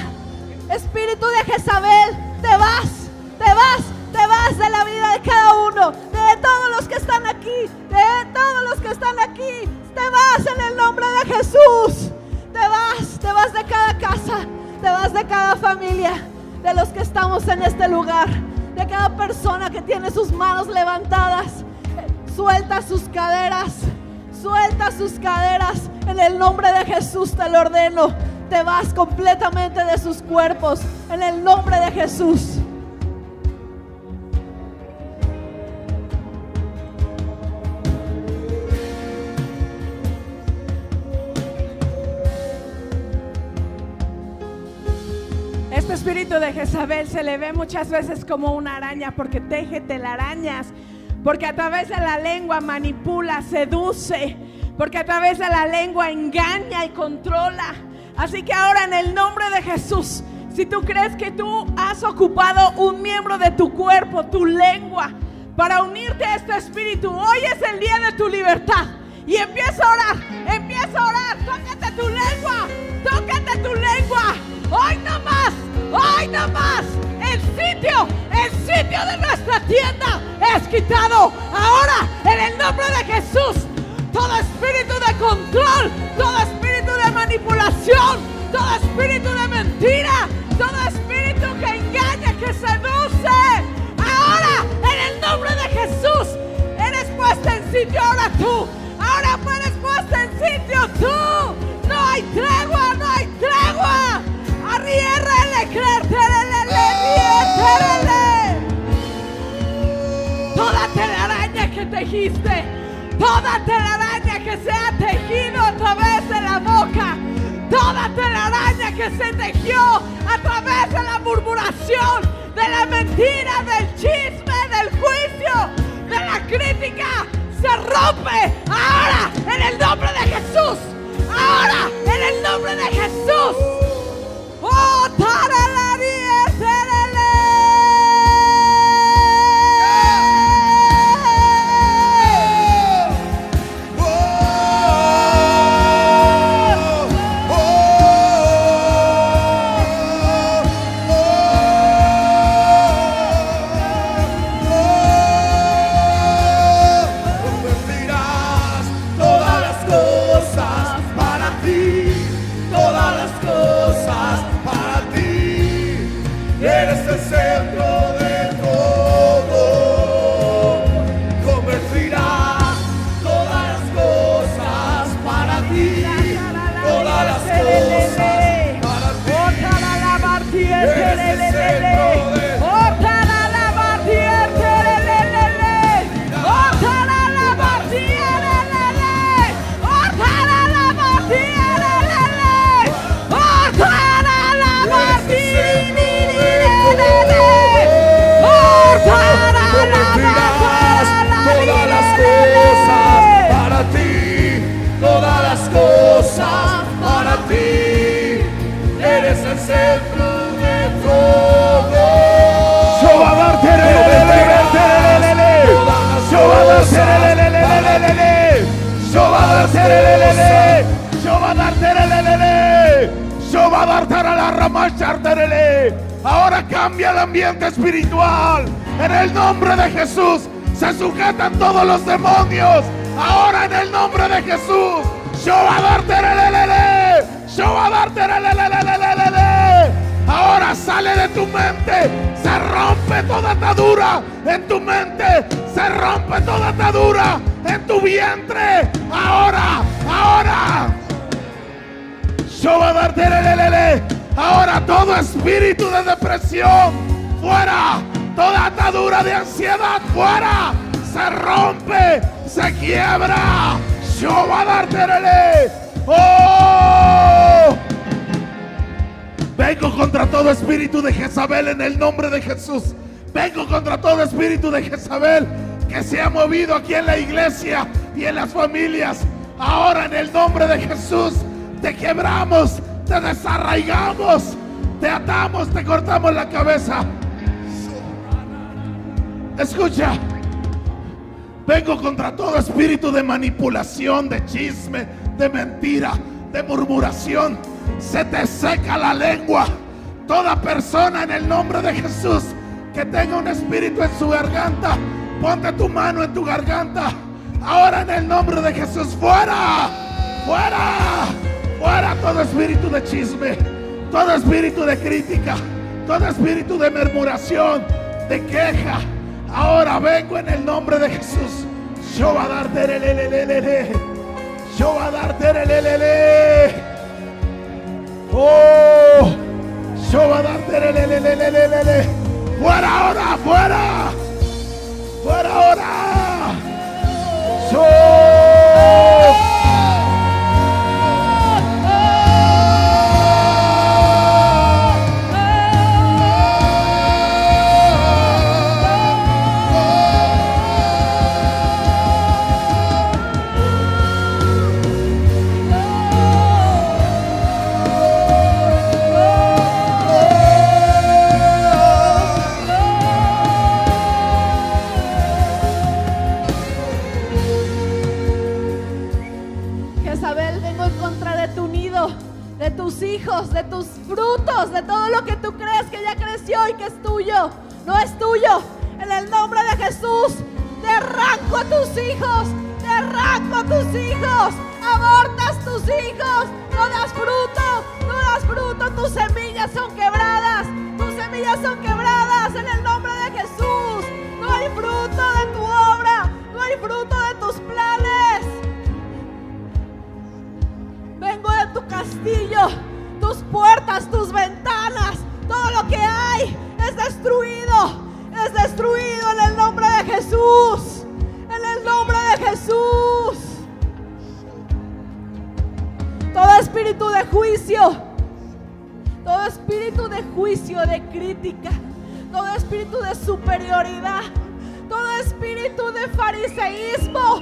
Espíritu de Jezabel, te vas, te vas, te vas de la vida de cada uno, de todos los que están aquí, de todos los que están aquí. Te vas en el nombre de Jesús. Te vas, te vas de cada casa, te vas de cada familia, de los que estamos en este lugar, de cada persona que tiene sus manos levantadas. Suelta sus caderas, suelta sus caderas. En el nombre de Jesús te lo ordeno. Te vas completamente de sus cuerpos. En el nombre de Jesús. Espíritu de Jezabel se le ve muchas veces como una araña porque teje telarañas, porque a través de la lengua manipula, seduce, porque a través de la lengua engaña y controla. Así que ahora en el nombre de Jesús, si tú crees que tú has ocupado un miembro de tu cuerpo, tu lengua, para unirte a este espíritu, hoy es el día de tu libertad. Y empieza a orar, empieza a orar, tócate tu lengua, tócate tu lengua. Hoy no más, hoy no más. El sitio, el sitio de nuestra tienda es quitado. Ahora, en el nombre de Jesús, todo espíritu de control, todo espíritu de manipulación, todo espíritu de mentira, todo espíritu que engaña, que seduce. Ahora, en el nombre de Jesús, eres puesta en sitio ahora tú. Ahora eres puesta en sitio tú. No hay tregua, no hay tregua. Toda telaraña que tejiste, toda telaraña que se ha tejido a través de la boca, toda telaraña que se tejió a través de la murmuración, de la mentira, del chisme, del juicio, de la crítica, se rompe ahora en el nombre de Jesús. Ahora en el nombre de Jesús. Oh, Ahora cambia el ambiente espiritual. En el nombre de Jesús se sujetan todos los demonios. Ahora en el nombre de Jesús. Shobadar terelelele. Shobadar terelelelelelele. De tu mente. Se rompe toda atadura en tu mente. Se rompe toda atadura en tu vientre. Ahora, ahora. Shobadar terelelele. Ahora todo espíritu de depresión fuera. Toda atadura de ansiedad fuera. Se rompe, se quiebra. Shobadar terele. Oh. Vengo contra todo espíritu de Jezabel en el nombre de Jesús. Vengo contra todo espíritu de Jezabel que se ha movido aquí en la iglesia y en las familias. Ahora en el nombre de Jesús te quebramos, te desarraigamos, te atamos, te cortamos la cabeza. Escucha, vengo contra todo espíritu de manipulación, de chisme, de mentira, de murmuración. Se te seca la lengua. Toda persona en el nombre de Jesús que tenga un espíritu en su garganta, ponte tu mano en tu garganta. Ahora en el nombre de Jesús, fuera, fuera, fuera todo espíritu de chisme, todo espíritu de crítica, todo espíritu de murmuración, de queja. Ahora vengo en el nombre de Jesús. Yo va a darte. Yo va a darte. Oh, yo va a darte lelelelelele. Fuera ahora, fuera. Fuera ahora. De todo lo que tú crees que ya creció y que es tuyo. No es tuyo. En el nombre de Jesús, te arranco a tus hijos, te arranco a tus hijos. Abortas tus hijos, no das fruto, no das fruto. Tus semillas son quebradas, tus semillas son quebradas en el nombre de Jesús. No hay fruto de tu obra, no hay fruto de tus planes. Vengo de tu castillo, tus puertas, tus ventanas, todo lo que hay es destruido, es destruido en el nombre de Jesús, en el nombre de Jesús. Todo espíritu de juicio, todo espíritu de juicio, de crítica, todo espíritu de superioridad, todo espíritu de fariseísmo,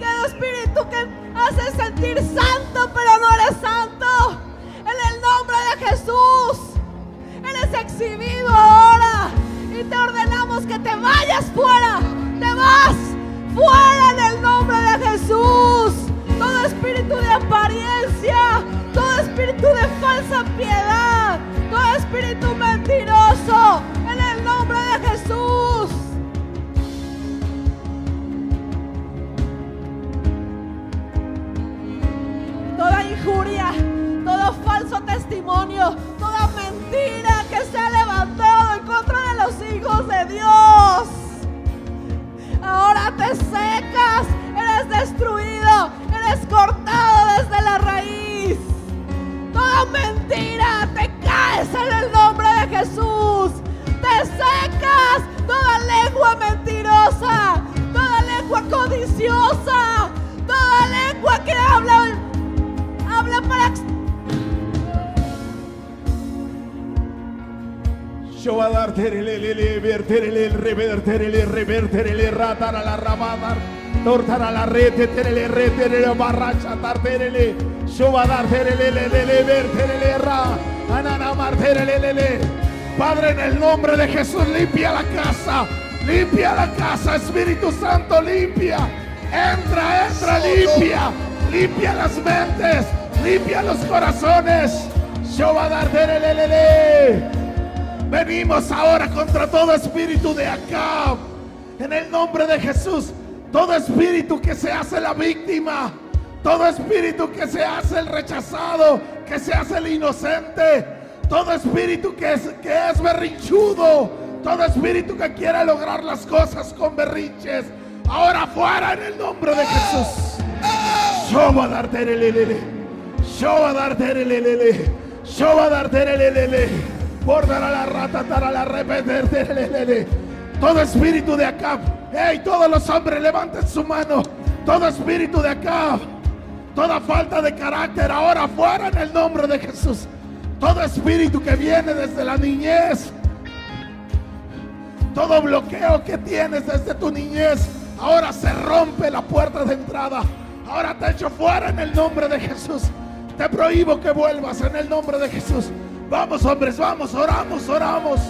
cada espíritu que hace sentir santo, pero no eres santo. Nombre de Jesús, eres exhibido ahora. Y te ordenamos que te vayas fuera. Te vas fuera en el nombre de Jesús. Todo espíritu de apariencia, todo espíritu de falsa piedad, todo espíritu mentiroso. En el nombre de Jesús. toda injuria, falso testimonio, toda mentira que se ha levantado en contra de los hijos de Dios. Ahora te secas, eres destruido, eres cortado desde la raíz. Toda mentira, te caes en el nombre de Jesús. Te secas toda lengua mentirosa, toda lengua codiciosa, Yo va a dar terelelele, verterele, reverterele, reverterele, ratara la rabadar, tortara la rete, terele, reterele, barracha, tarterele. Yo va a dar terelelele, verterele, ra, anana, marterelele. Padre, en el nombre de Jesús, limpia la casa, limpia la casa, Espíritu Santo, limpia, Entra, entra, limpia. Limpia las mentes. Limpia los corazones. Shobadarderelelele. Venimos ahora contra todo espíritu de acá. En el nombre de Jesús. Todo espíritu que se hace la víctima. Todo espíritu que se hace el rechazado. Que se hace el inocente. Todo espíritu que es, que es berrinchudo. Todo espíritu que quiere lograr las cosas con berrinches. Ahora fuera en el nombre de Jesús. Shobadarderelelele. Shobadarderelelele. Shobadarderelelele. Bordar a la rata, tara la repeterdelelele. Todo espíritu de acá. Hey, todos los hombres levanten su mano. Todo espíritu de acá. Toda falta de carácter ahora fuera en el nombre de Jesús. Todo espíritu que viene desde la niñez. Todo bloqueo que tienes desde tu niñez. Ahora se rompe la puerta de entrada. Ahora te echo fuera en el nombre de Jesús. Te prohíbo que vuelvas en el nombre de Jesús. Vamos hombres, vamos, oramos, oramos.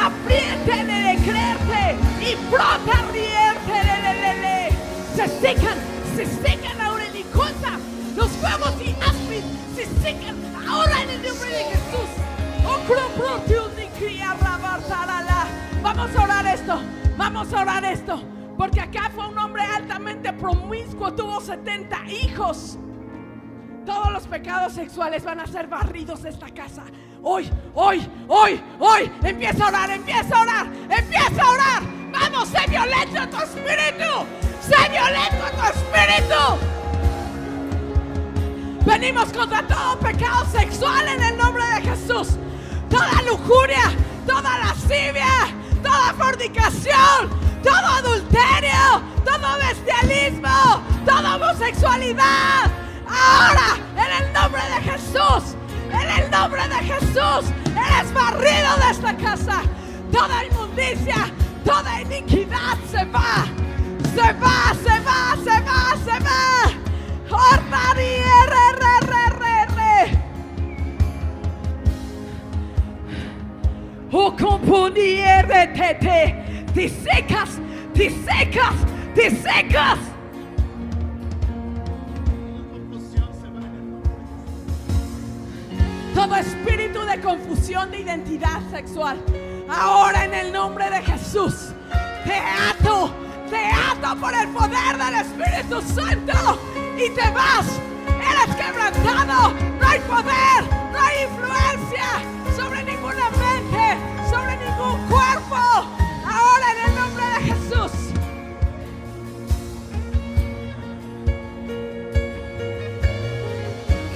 Apriétele de creerte y brota rierte, se secan, se secan ahora en mi contra. Los fuegos y aspis se secan ahora en el nombre de Jesús. Vamos a orar esto, vamos a orar esto. Porque acá fue un hombre altamente promiscuo, tuvo 70 hijos. Todos los pecados sexuales van a ser barridos de esta casa. Hoy, hoy, hoy, hoy. Empieza a orar, empieza a orar, empieza a orar. Vamos, sé violento tu espíritu. Sé violento tu espíritu. Venimos contra todo pecado sexual en el nombre de Jesús. Toda lujuria, toda lascivia, toda fornicación, todo adulterio, todo bestialismo, toda homosexualidad. Ahora, en el nombre de Jesús, en el nombre de Jesús, eres barrido de esta casa. Toda inmundicia, toda iniquidad se va. Se va, se va, se va, se va. Te secas, te secas, te secas. todo espíritu de confusión de identidad sexual. Ahora en el nombre de Jesús, te ato, te ato por el poder del Espíritu Santo y te vas. Eres quebrantado, no hay poder, no hay influencia sobre ninguna mente, sobre ningún cuerpo. Ahora en el nombre de Jesús.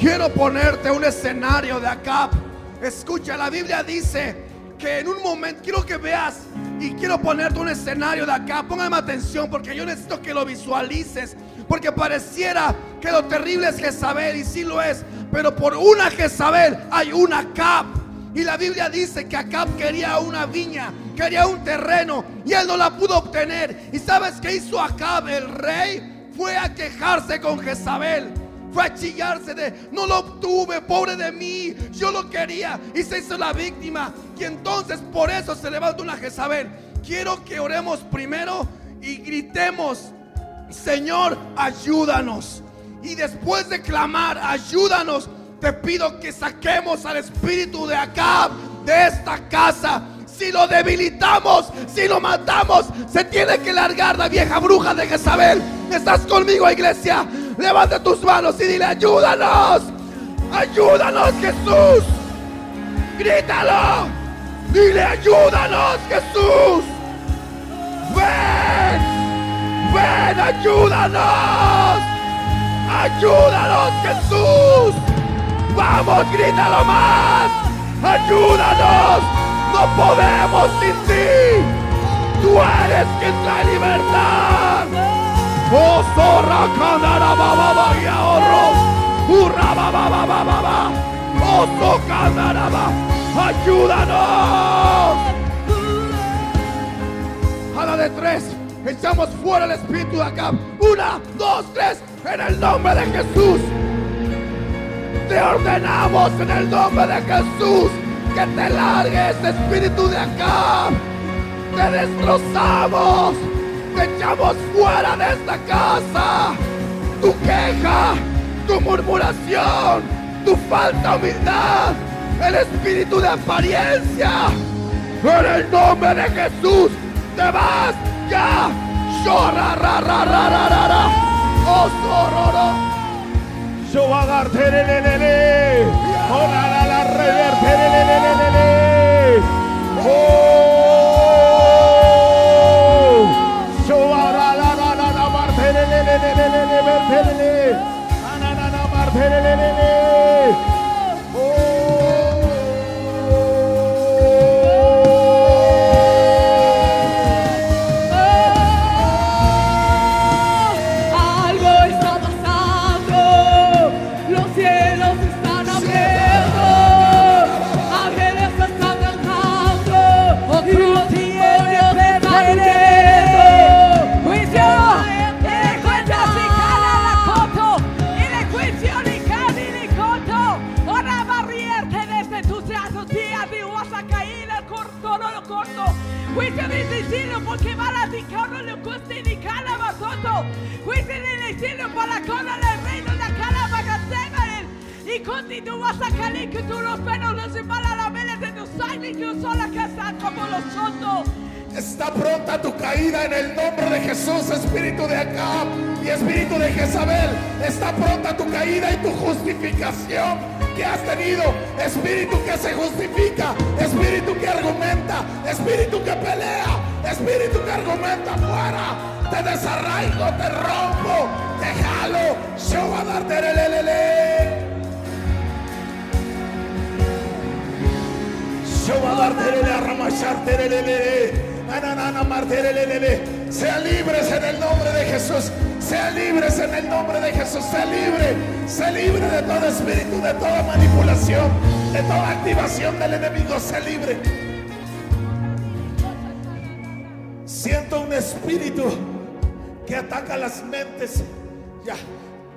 Quiero ponerte un escenario de acá. Escucha, la Biblia dice que en un momento quiero que veas y quiero ponerte un escenario de acá. Póngame atención porque yo necesito que lo visualices. Porque pareciera que lo terrible es Jezabel y sí lo es. Pero por una Jezabel hay una Acab. Y la Biblia dice que Acab quería una viña, quería un terreno y él no la pudo obtener. ¿Y sabes qué hizo Acab, el rey? Fue a quejarse con Jezabel fue a chillarse de, no lo obtuve, pobre de mí, yo lo quería y se hizo la víctima. Y entonces por eso se levanta una Jezabel. Quiero que oremos primero y gritemos, Señor, ayúdanos. Y después de clamar, ayúdanos, te pido que saquemos al espíritu de acá, de esta casa. Si lo debilitamos, si lo matamos, se tiene que largar la vieja bruja de Jezabel. ¿Estás conmigo, iglesia? Levanta tus manos y dile, ayúdanos. Ayúdanos, Jesús. Grítalo. Dile, ayúdanos, Jesús. Ven. Ven, ayúdanos. Ayúdanos, Jesús. Vamos, grítalo más. Ayúdanos. No podemos sin ti. Tú eres quien trae libertad. Oh. Ayúdanos. A la de tres, echamos fuera el espíritu de acá. Una, dos, tres, en el nombre de Jesús. Te ordenamos en el nombre de Jesús que te largue este espíritu de acá. Te destrozamos. Te echamos fuera de esta casa. Tu queja, tu murmuración, tu falta de humildad, el espíritu de apariencia. En el nombre de Jesús, te vas ya. Llora, ra, ra, ra, ra, ra, ra. Oh, sororo. Yo va a dar terelelele. Oh, la, la, la, rever, terelelelelele. Oh. Na, Juicio de exilio para cola del reino de. Y continúa a que tú los embala la de tu sangre y que como los sotos. Está pronta tu caída en el nombre de Jesús, espíritu de Acab y espíritu de Jezabel. Está pronta tu caída y tu justificación que has tenido. Espíritu que se justifica, espíritu que argumenta, espíritu que pelea, espíritu que argumenta fuera. Te desarraigo, te rompo, te jalo. Yo voy a darte el lelele. Yo voy a darte el arramacharte el lelele. Ananana, marterelelele. Sean libres en el nombre de Jesús. Sean libres en el nombre de Jesús. Sea libre. Sea libre de todo espíritu, de toda manipulación, de toda activación del enemigo. Sea libre. Siento un espíritu que ataca las mentes. Ya.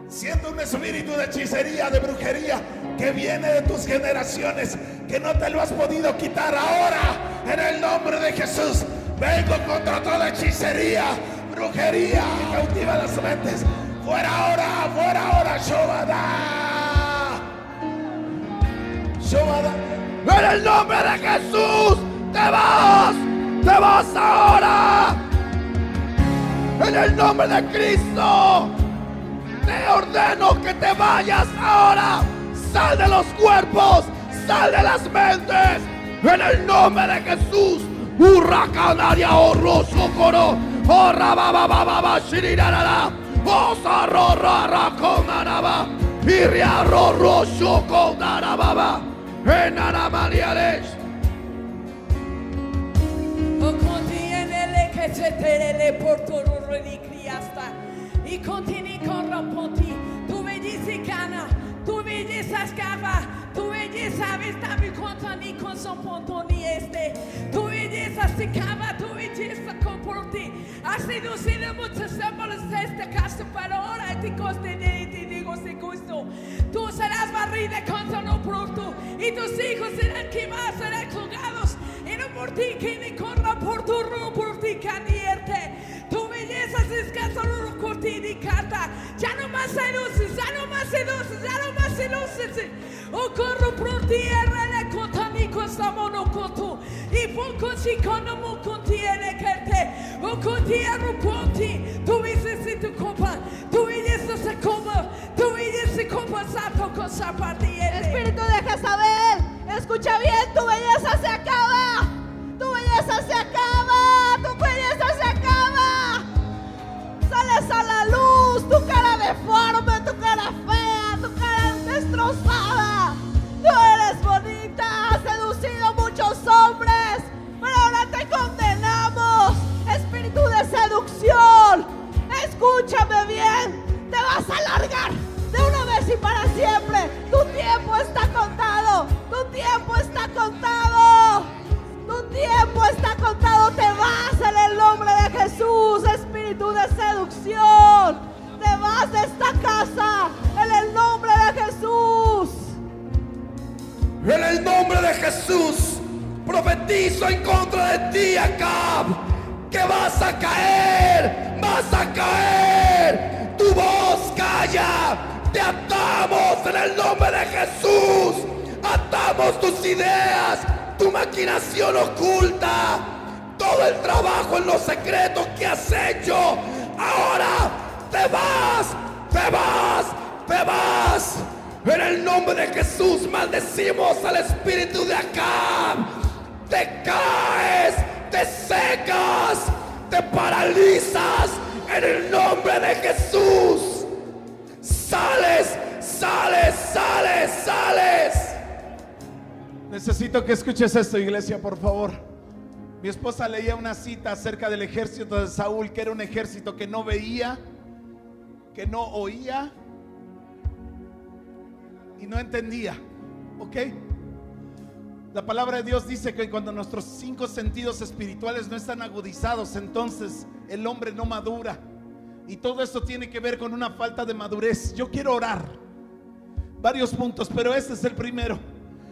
Siento un espíritu de hechicería, de brujería que viene de tus generaciones, que no te lo has podido quitar ahora. En el nombre de Jesús, vengo contra toda hechicería, brujería que cautiva las mentes. Fuera ahora, fuera ahora, Shobada. Shobada. En el nombre de Jesús, te vas, te vas ahora. En el nombre de Cristo, te ordeno que te vayas ahora. Sal de los cuerpos, sal de las mentes. En el nombre de Jesús. Hurracanaria oro socorro. Orra baba baba baba shirirara. Osa ro ra ra konaraba. Iria ro ro shoko darababa. Enara maniales. O Y continui con raponti. Tu si cana. Tu vedi sa scava. Tu sa vista mi contani con son pontoni este. Tu vedi sa si cava. Tu sa comporti. Ha seducido muchos símbolos de esta casa para ahora ti coste de ti digo si gusto. Tú serás barrida con solo pronto. Y tus hijos serán quemados, colgados. Y no por ti que ni corra por tu rumbo, por ti canierte. Tu belleza se escasa por ti ni carta. Ya no más seduces, ya no más seduces, ya no más seduces. O corro por ti, erre contra mi cosa monocoto. Y poco chico no mo contiene que te. O contiene ponti. Tu dices si tu copa, tu belleza se coma. Tu belleza se copa, sapo cosa partiere. Espíritu de Jezabel, escucha bien, tu belleza se acaba. Tu belleza se acaba. Tu belleza se acaba. Sales a la luz, tu cara deforme, tu cara fea, tu cara destrozada. Tú eres bonita, has seducido muchos hombres, pero ahora te condenamos. Espíritu de seducción, escúchame bien, te vas a largar de una vez y para siempre. Tu tiempo está contado. Tu tiempo está contado, te vas en el nombre de Jesús, espíritu de seducción. Te vas de esta casa en el nombre de Jesús. En el nombre de Jesús, profetizo en contra de ti, Acab, que vas a caer, vas a caer. Tu voz calla, te atamos en el nombre de Jesús. Atamos tus ideas, tu maquinación oculta, todo el trabajo en lo secreto que has hecho. Ahora te vas, te vas, te vas. En el nombre de Jesús maldecimos al espíritu de Acab. Te caes, te secas, te paralizas. En el nombre de Jesús. Sales, sales, sales, sales. Necesito que escuches esto, iglesia, por favor. Mi esposa leía una cita acerca del ejército de Saúl, que era un ejército que no veía, que no oía y no entendía. ¿Ok? La palabra de Dios dice que cuando nuestros cinco sentidos espirituales no están agudizados, entonces el hombre no madura. Y todo esto tiene que ver con una falta de madurez. Yo quiero orar varios puntos, pero este es el primero.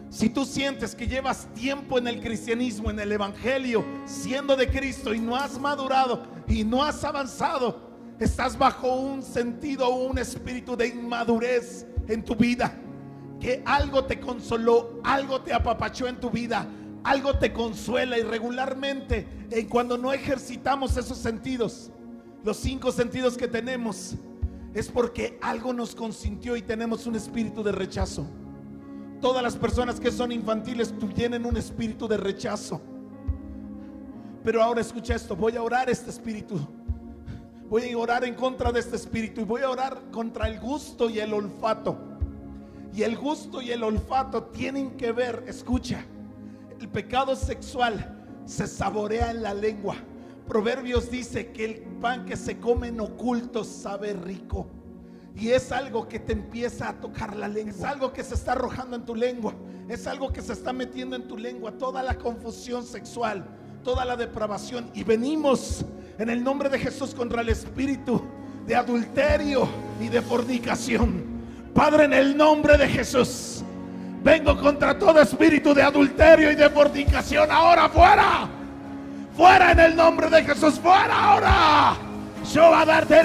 Si tú sientes que llevas tiempo en el cristianismo, en el evangelio, siendo de Cristo y no has madurado y no has avanzado, estás bajo un sentido o un espíritu de inmadurez en tu vida. Que algo te consoló, algo te apapachó en tu vida, algo te consuela y regularmente en cuando no ejercitamos esos sentidos, los cinco sentidos que tenemos, es porque algo nos consintió y tenemos un espíritu de rechazo. Todas las personas que son infantiles tienen un espíritu de rechazo. Pero ahora escucha esto, voy a orar este espíritu. Voy a orar en contra de este espíritu y voy a orar contra el gusto y el olfato. Y el gusto y el olfato tienen que ver, escucha, el pecado sexual se saborea en la lengua. Proverbios dice que el pan que se come en oculto sabe rico. Y es algo que te empieza a tocar la lengua. Es algo que se está arrojando en tu lengua. Es algo que se está metiendo en tu lengua. Toda la confusión sexual, toda la depravación. Y venimos en el nombre de Jesús contra el espíritu de adulterio y de fornicación. Padre, en el nombre de Jesús, vengo contra todo espíritu de adulterio y de fornicación. Ahora fuera. Fuera en el nombre de Jesús. Fuera ahora. Yo va a darte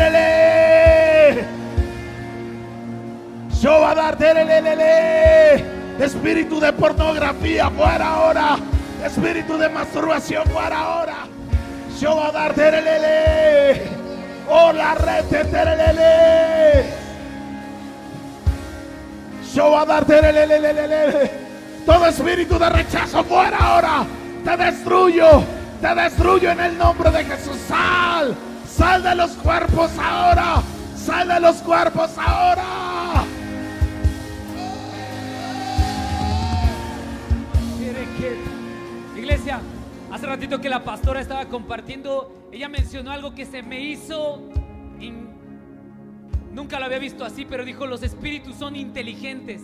yo va a darte espíritu de pornografía fuera ahora, espíritu de masturbación fuera ahora. Yo va a darte oh la red Yo va a darte todo espíritu de rechazo fuera ahora. Te destruyo, te destruyo en el nombre de Jesús. Sal, sal de los cuerpos ahora, sal de los cuerpos ahora. Iglesia, hace ratito que la pastora estaba compartiendo, ella mencionó algo que se me hizo... Nunca lo había visto así, pero dijo, los espíritus son inteligentes.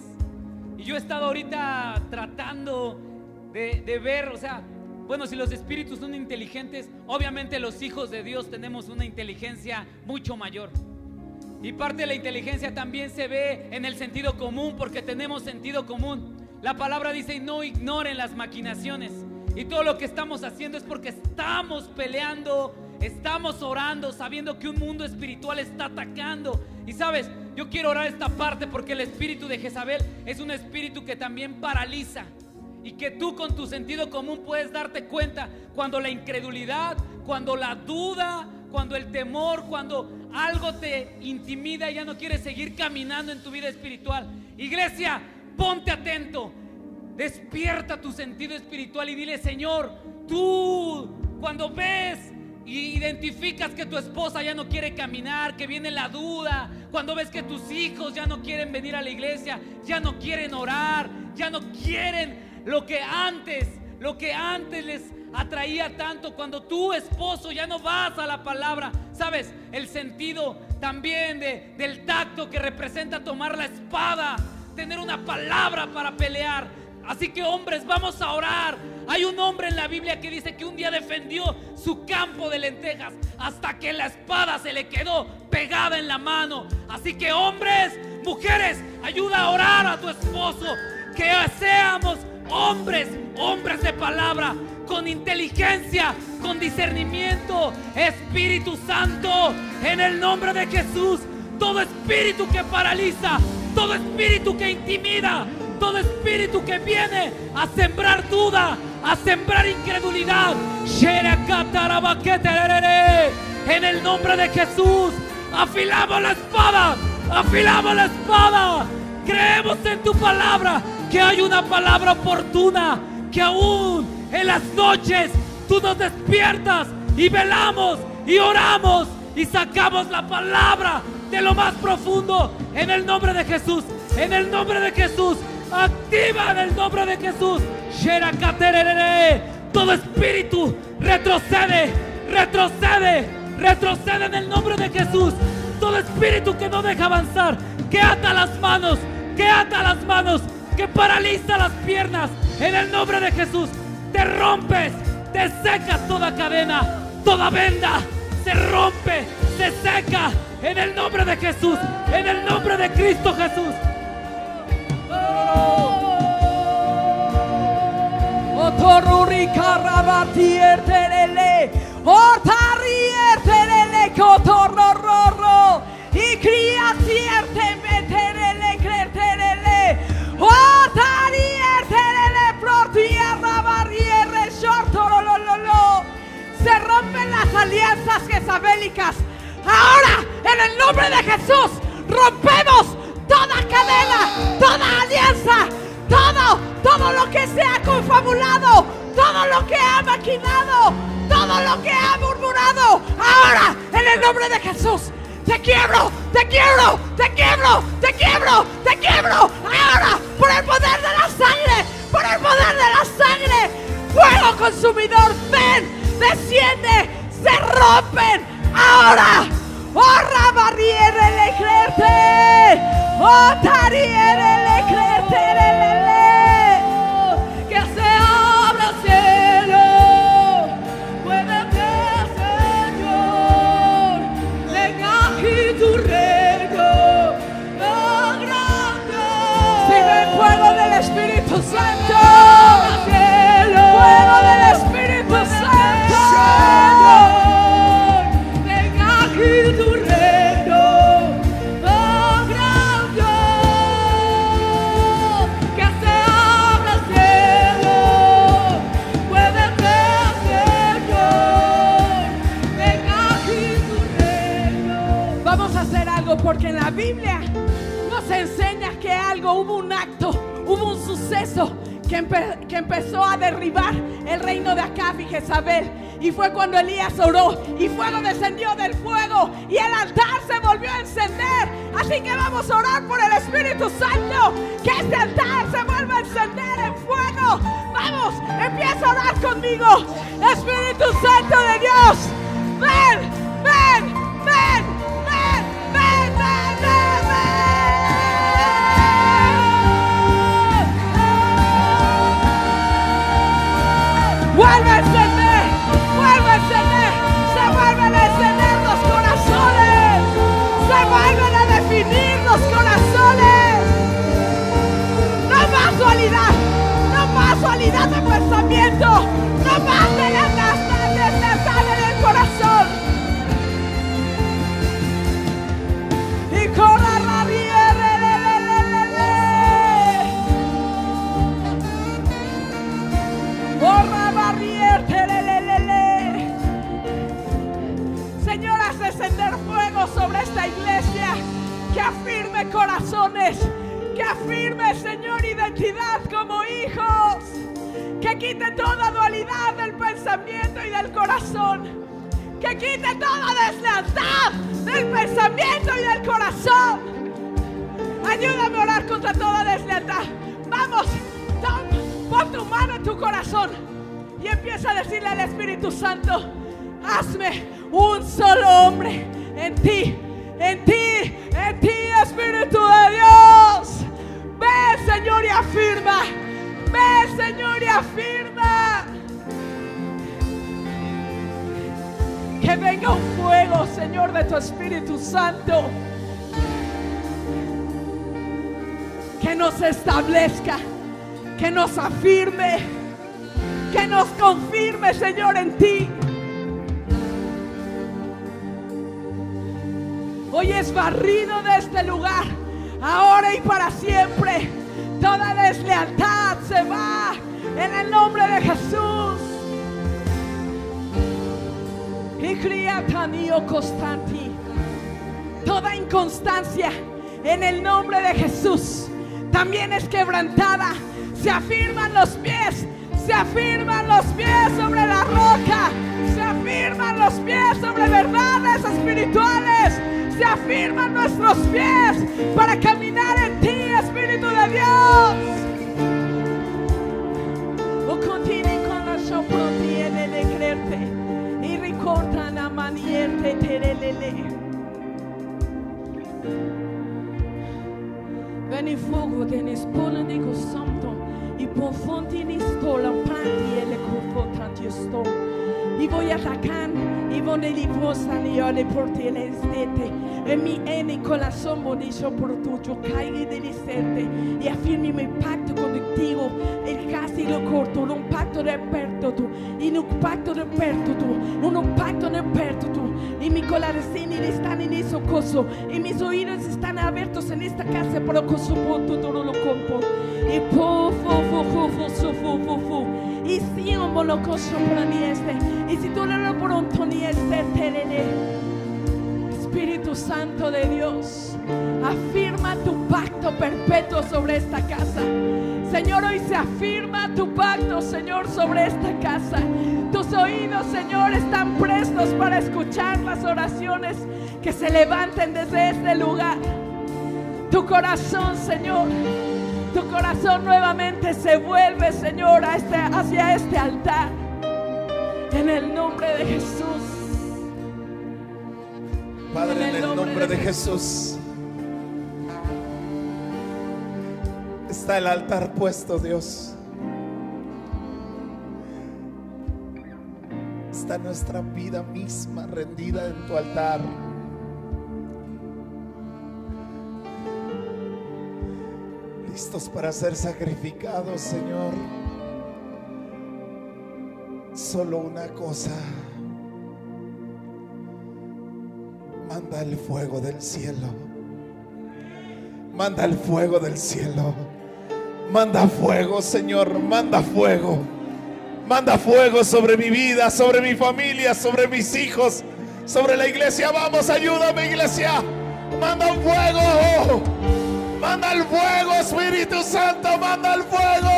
Y yo he estado ahorita tratando de, de ver, o sea, bueno, si los espíritus son inteligentes, obviamente los hijos de Dios tenemos una inteligencia mucho mayor. Y parte de la inteligencia también se ve en el sentido común, porque tenemos sentido común. La palabra dice, no ignoren las maquinaciones. Y todo lo que estamos haciendo es porque estamos peleando, estamos orando, sabiendo que un mundo espiritual está atacando. Y sabes, yo quiero orar esta parte porque el espíritu de Jezabel es un espíritu que también paraliza. Y que tú con tu sentido común puedes darte cuenta cuando la incredulidad, cuando la duda, cuando el temor, cuando algo te intimida y ya no quieres seguir caminando en tu vida espiritual. Iglesia, ponte atento. Despierta tu sentido espiritual y dile, Señor, tú cuando ves y identificas que tu esposa ya no quiere caminar, que viene la duda, cuando ves que tus hijos ya no quieren venir a la iglesia, ya no quieren orar, ya no quieren lo que antes, lo que antes les atraía tanto, cuando tu esposo ya no vas a la palabra, sabes, el sentido también de, del tacto que representa tomar la espada, tener una palabra para pelear, Así que hombres, vamos a orar. Hay un hombre en la Biblia que dice que un día defendió su campo de lentejas hasta que la espada se le quedó pegada en la mano. Así que hombres, mujeres, ayuda a orar a tu esposo. Que seamos hombres, hombres de palabra, con inteligencia, con discernimiento. Espíritu Santo, en el nombre de Jesús, todo espíritu que paraliza, todo espíritu que intimida, todo espíritu que viene a sembrar duda, a sembrar incredulidad. En el nombre de Jesús, afilamos la espada, afilamos la espada. Creemos en tu palabra, que hay una palabra oportuna, que aún en las noches tú nos despiertas y velamos y oramos y sacamos la palabra de lo más profundo en el nombre de Jesús, en el nombre de Jesús. Activa en el nombre de Jesús. Todo espíritu retrocede, retrocede, retrocede en el nombre de Jesús. Todo espíritu que no deja avanzar, que ata las manos, que ata las manos, que paraliza las piernas. En el nombre de Jesús, te rompes, te secas toda cadena, toda venda, se rompe, se seca. En el nombre de Jesús, en el nombre de Cristo Jesús. Otoruri karabatier terele, otarier terele kotorororo, ikriatier tembeterele kreterele, otarier terele protier rabarier shortorololo. Se rompen las alianzas jezabélicas. Ahora, en el nombre de Jesús, rompemos toda cadena, toda alianza, todo, todo lo que se ha confabulado, todo lo que ha maquinado, todo lo que ha murmurado. Ahora, en el nombre de Jesús, te quiebro, te quiebro, te quiebro, te quiebro, te quiebro. Ahora, por el poder de la sangre, por el poder de la sangre, fuego consumidor, ven, desciende, se rompen. Ahora, oh rabarriere le creerte, oh tariere le creerte, que, empe- que empezó a derribar el reino de Acab y Jezabel. Y fue cuando Elías oró y fuego descendió del fuego y el altar se volvió a encender. Así que vamos a orar por el Espíritu Santo, que este altar se vuelva a encender en fuego. Vamos, empieza a orar conmigo. Espíritu Santo de Dios, ven, ven, pensamiento, tomaste las gastaste, la sale del corazón. Y corra la rabia, re, re, re, Señor, haz descender fuego sobre esta iglesia. Que afirme corazones, que afirme, Señor, identidad como hijos que quite toda dualidad del pensamiento y del corazón, que quite toda deslealtad del pensamiento y del corazón. Ayúdame a orar contra toda deslealtad. Vamos, tom- pon tu mano en tu corazón y empieza a decirle al Espíritu Santo, hazme un solo hombre en ti, en ti, en ti, Espíritu de Dios. Ven, Señor, y afirma. Ven, Señor, y afirma. Que venga un fuego, Señor, de tu Espíritu Santo. Que nos establezca. que nos afirme, que nos confirme, Señor, en ti. Hoy es barrido de este lugar, ahora y para siempre. Toda deslealtad se va en el nombre de Jesús. Y criatanio constanti. Toda inconstancia en el nombre de Jesús también es quebrantada. Se afirman los pies, se afirman los pies sobre la roca, se afirman los pies sobre verdades espirituales, se afirman nuestros pies para caminar en ti, Espíritu de Dios. O continúe con la soprotiene de creerte y ricordan a manierte terelele. Ven i fuoco te ne spola di santo i profondi ni stola panti e le confortanti sto i voy atacan i vone li posan io le porti e le stette e mi eni con la sombo di soprattutto caigli degli sette e affirmi il patto condivivo e il castigo corto un reperto tu in un reperto tu un reperto tu y mi colaresini están en eso coso. Y mis oídos están abiertos en esta casa pero con su punto todo lo compo. Y po fo fo fo fo fo fo fo y si un bolo coso para ni este y si tú lo pronto ni este Espíritu Santo de Dios, afirma tu pacto perpetuo sobre esta casa. Señor, hoy se afirma tu pacto, Señor, sobre esta casa. Tus oídos, Señor, están prestos para escuchar las oraciones que se levanten desde este lugar. Tu corazón, Señor, tu corazón nuevamente se vuelve, Señor, a este, hacia este altar. En el nombre de Jesús. Padre, en el nombre de Jesús. Está el altar puesto, Dios. Está nuestra vida misma rendida en tu altar. Listos para ser sacrificados, Señor. Solo una cosa. Manda el fuego del cielo. Manda el fuego del cielo. Manda fuego, Señor. Manda fuego. Manda fuego sobre mi vida, sobre mi familia, sobre mis hijos, sobre la iglesia. Vamos, ayúdame, iglesia. Manda fuego. Manda el fuego, Espíritu Santo. Manda el fuego.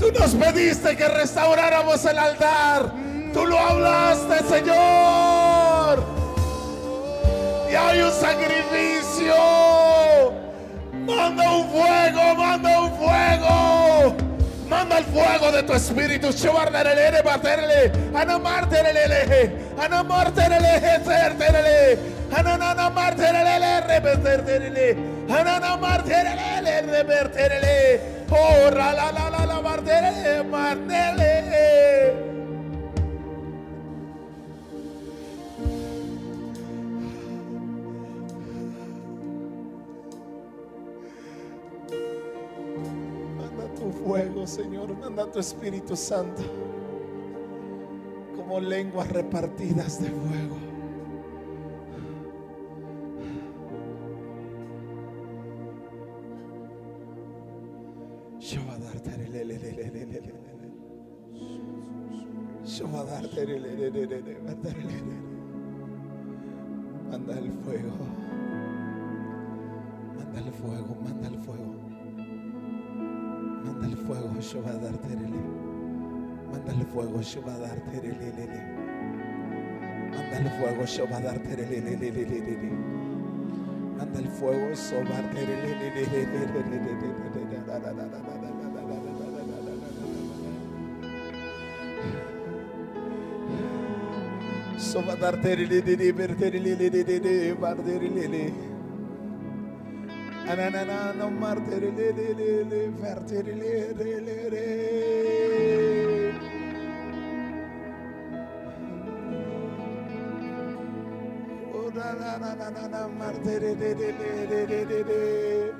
Tú nos pediste que restauráramos el altar. Tú lo hablaste, Señor. Y hay un sacrificio. Manda un fuego, manda un fuego. Manda el fuego de tu espíritu. Shabardarelele, baterele. Anamarterelele. Anamarterele, terterele. Ananamarterele, repeterele. Ananamarterele, repeterele. Oh, la la la la la, marterele, martele. Manda tu fuego, Señor. Manda tu Espíritu Santo. Como lenguas repartidas de fuego. Manda el fuego. Manda el fuego, manda el fuego. Manda el fuego, yo va a dar terele. Manda el fuego, yo va a dar terele. Manda el fuego, yo va a dar terele. Manda el fuego, yo va a dar So va a dar terele, terele, terele. Ananana no marterelelele verterelelele. Oh na na na na na na marterelelelele.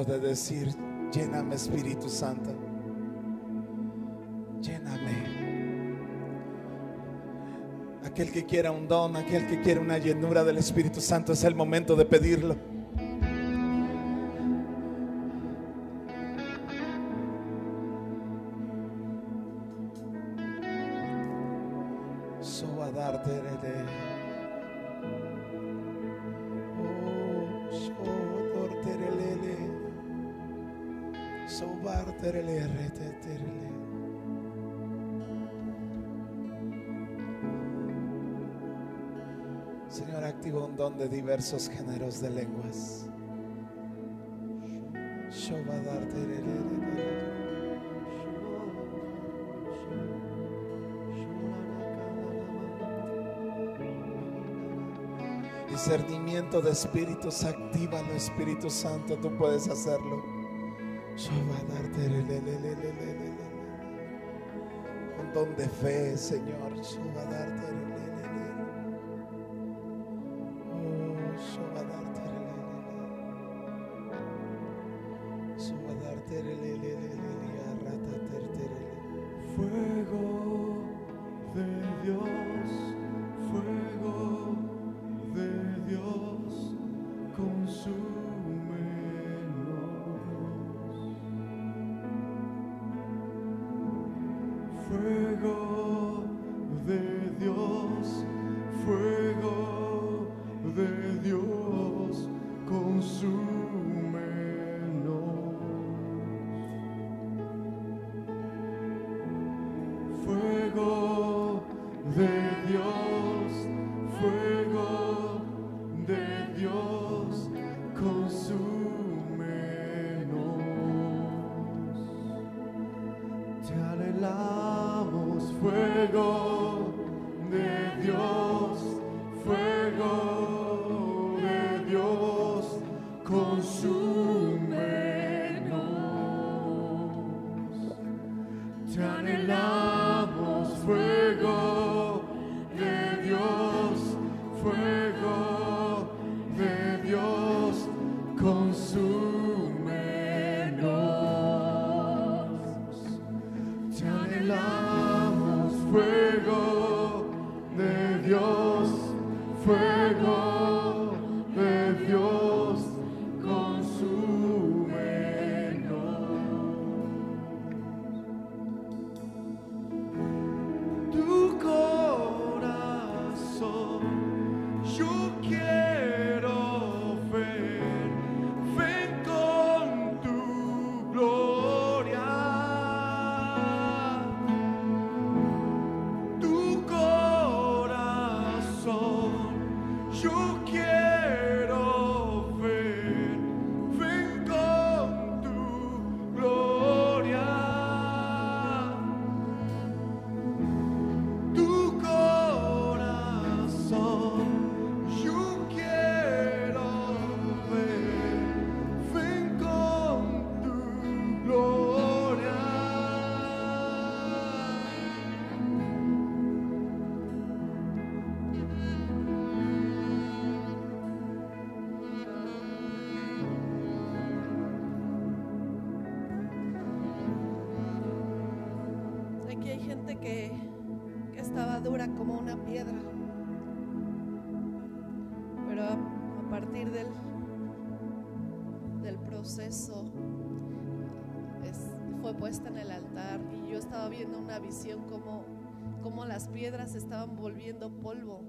De decir, lléname Espíritu Santo. Lléname. Aquel que quiera un don, aquel que quiera una llenura del Espíritu Santo, es el momento de pedirlo. Géneros de lenguas. Discernimiento de espíritus, actívalo Espíritu Santo, tú puedes hacerlo. Un don de fe, Señor. Visión como, las piedras estaban volviendo polvo.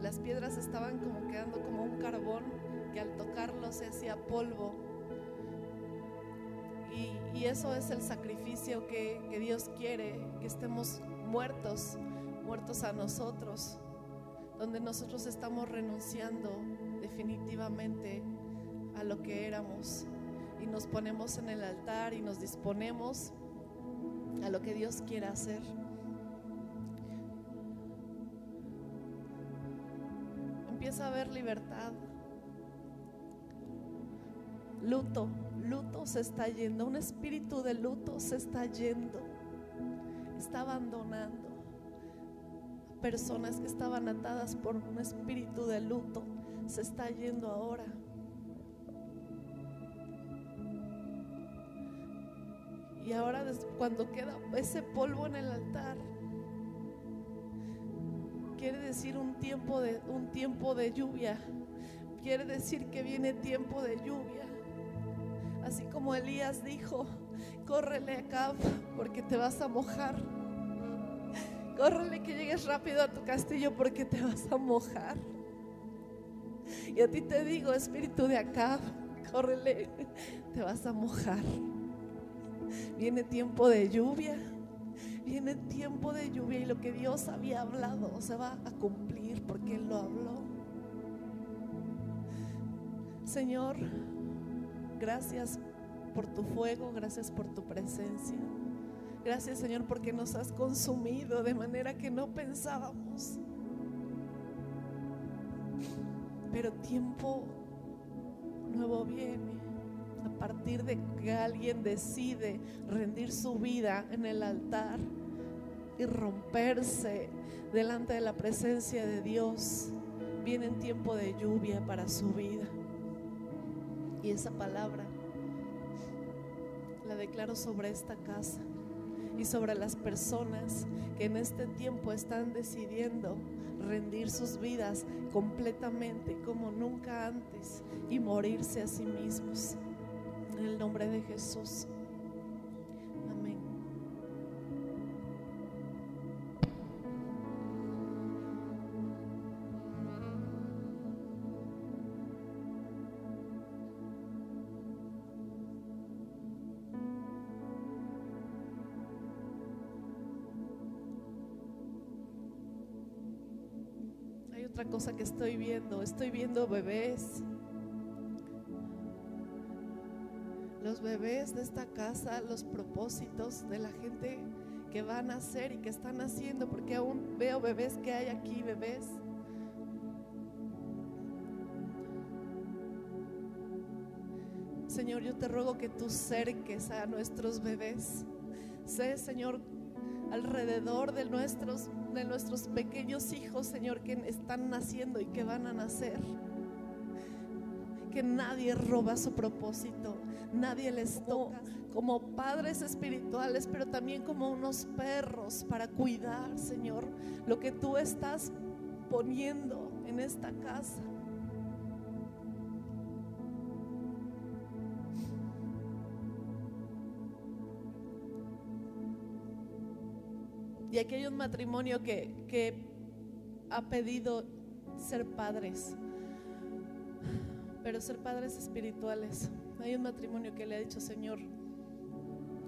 Las piedras estaban como quedando como un carbón que al tocarlo se hacía polvo. Y, y eso es el sacrificio que, que Dios quiere, que estemos muertos, muertos a nosotros, donde nosotros estamos renunciando definitivamente a lo que éramos y nos ponemos en el altar y nos disponemos a lo que Dios quiere hacer. Empieza a haber libertad, luto, luto se está yendo, un espíritu de luto se está yendo, está abandonando personas que estaban atadas por un espíritu de luto, se está yendo ahora. Y ahora cuando queda ese polvo en el altar, quiere decir un tiempo de un tiempo de lluvia. Quiere decir que viene tiempo de lluvia. Así como Elías dijo, córrele acá porque te vas a mojar. Córrele que llegues rápido a tu castillo porque te vas a mojar. Y a ti te digo, espíritu de acá, córrele, te vas a mojar. Viene tiempo de lluvia, viene tiempo de lluvia y lo que Dios había hablado se va a cumplir porque Él lo habló. Señor, gracias por tu fuego, gracias por tu presencia. Gracias Señor porque nos has consumido de manera que no pensábamos. Pero tiempo nuevo viene a partir de que alguien decide rendir su vida en el altar y romperse delante de la presencia de Dios. Viene en tiempo de lluvia para su vida. Y esa palabra la declaro sobre esta casa y sobre las personas que en este tiempo están decidiendo rendir sus vidas completamente como nunca antes y morirse a sí mismos. En el nombre de Jesús. Amén. Hay otra cosa que estoy viendo. Estoy viendo bebés. Bebés de esta casa, los propósitos de la gente que van a hacer y que están haciendo, porque aún veo bebés que hay aquí, bebés. Señor, yo te ruego que tú cerques a nuestros bebés. Sé, Señor, alrededor de nuestros, de nuestros pequeños hijos, Señor, que están naciendo y que van a nacer. Que nadie roba su propósito, nadie les toca como padres espirituales, pero también como unos perros para cuidar, Señor, lo que tú estás poniendo en esta casa. Y aquí hay un matrimonio que, que ha pedido ser padres, pero ser padres espirituales. Hay un matrimonio que le ha dicho, Señor,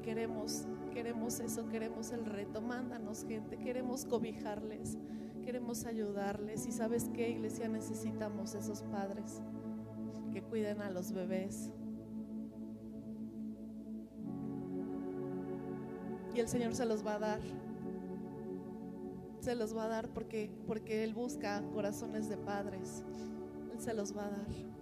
queremos, queremos eso, queremos el reto, mándanos gente, queremos cobijarles, queremos ayudarles. Y sabes qué, iglesia, necesitamos esos padres que cuiden a los bebés. Y el Señor se los va a dar se los va a dar porque, porque Él busca corazones de padres. Él se los va a dar.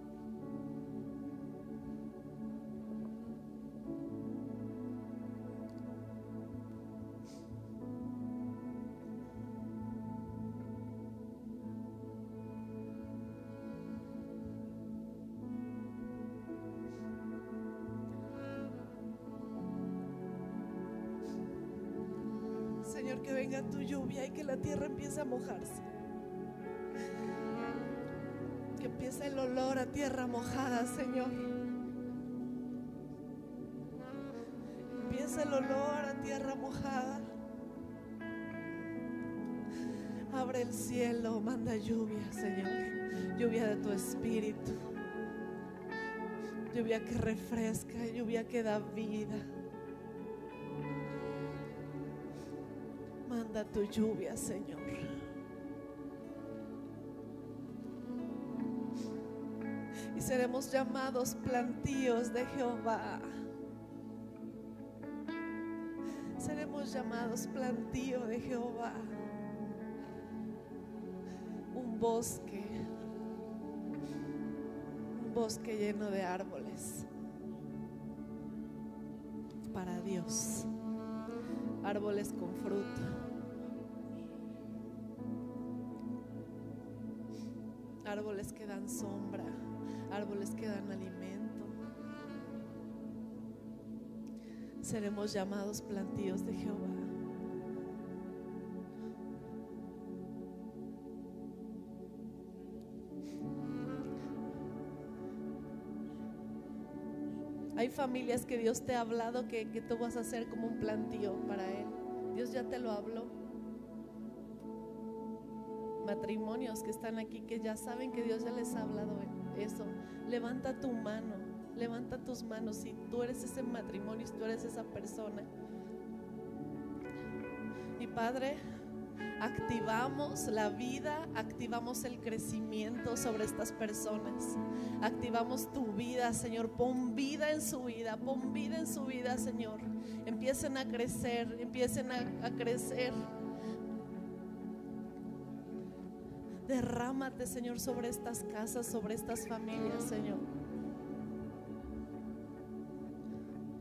Que refresca, lluvia que da vida. Manda tu lluvia, Señor. Y seremos llamados plantíos de Jehová. Seremos llamados plantío de Jehová. Un bosque bosque lleno de árboles para Dios, árboles con fruta. Árboles que dan sombra, árboles que dan alimento. Seremos llamados plantíos de Jehová. Hay familias que Dios te ha hablado que, que tú vas a ser como un plantío para Él. Dios ya te lo habló. Matrimonios que están aquí que ya saben que Dios ya les ha hablado eso. Levanta tu mano, levanta tus manos si tú eres ese matrimonio, si tú eres esa persona. Y Padre, activamos la vida, activamos el crecimiento sobre estas personas. Activamos tu vida, Señor. Pon vida en su vida, pon vida en su vida, Señor. Empiecen a crecer, empiecen a, crecer. Derrámate, Señor, sobre estas casas, sobre estas familias, Señor.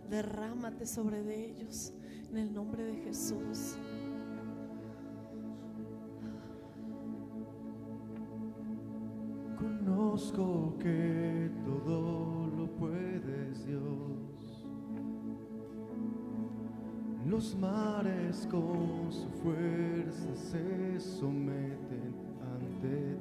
Derrámate sobre ellos en el nombre de Jesús. Conozco que todo lo puedes, Dios. Los mares con su fuerza se someten ante ti,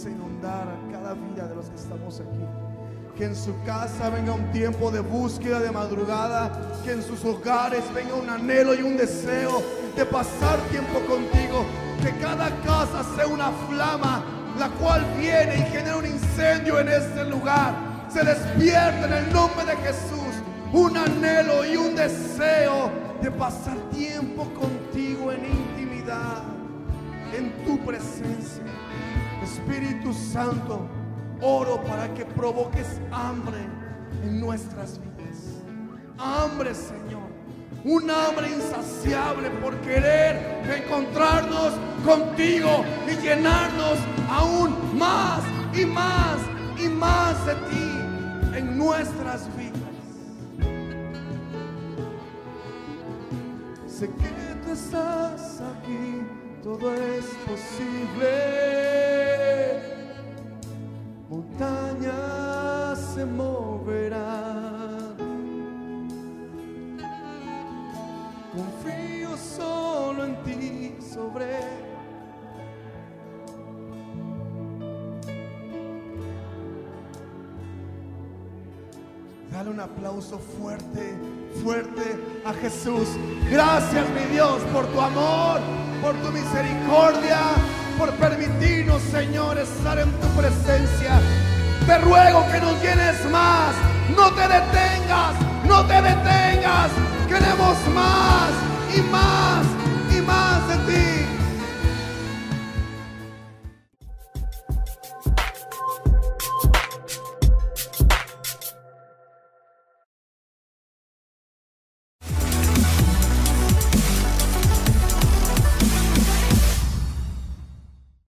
A cada vida de los que estamos aquí. Que en su casa venga un tiempo de búsqueda de madrugada. Que en sus hogares venga un anhelo y un deseo de pasar tiempo contigo. Que cada casa sea una flama, la cual viene y genera un incendio en este lugar. Se despierta en el nombre de Jesús un anhelo y un deseo de pasar tiempo contigo en intimidad, en tu presencia. Espíritu Santo, oro para que provoques hambre en nuestras vidas. Hambre, Señor. Un hambre insaciable por querer encontrarnos contigo y llenarnos aún más y más y más de ti en nuestras vidas. Sé que tú estás aquí, todo es posible. Montañas se moverán. Confío solo en ti sobre. Dale un aplauso fuerte, fuerte a Jesús. Gracias, mi Dios, por tu amor, por tu misericordia, por permitirnos, Señor, estar en tu presencia. Te ruego que nos llenes más. No te detengas, no te detengas. Queremos más y más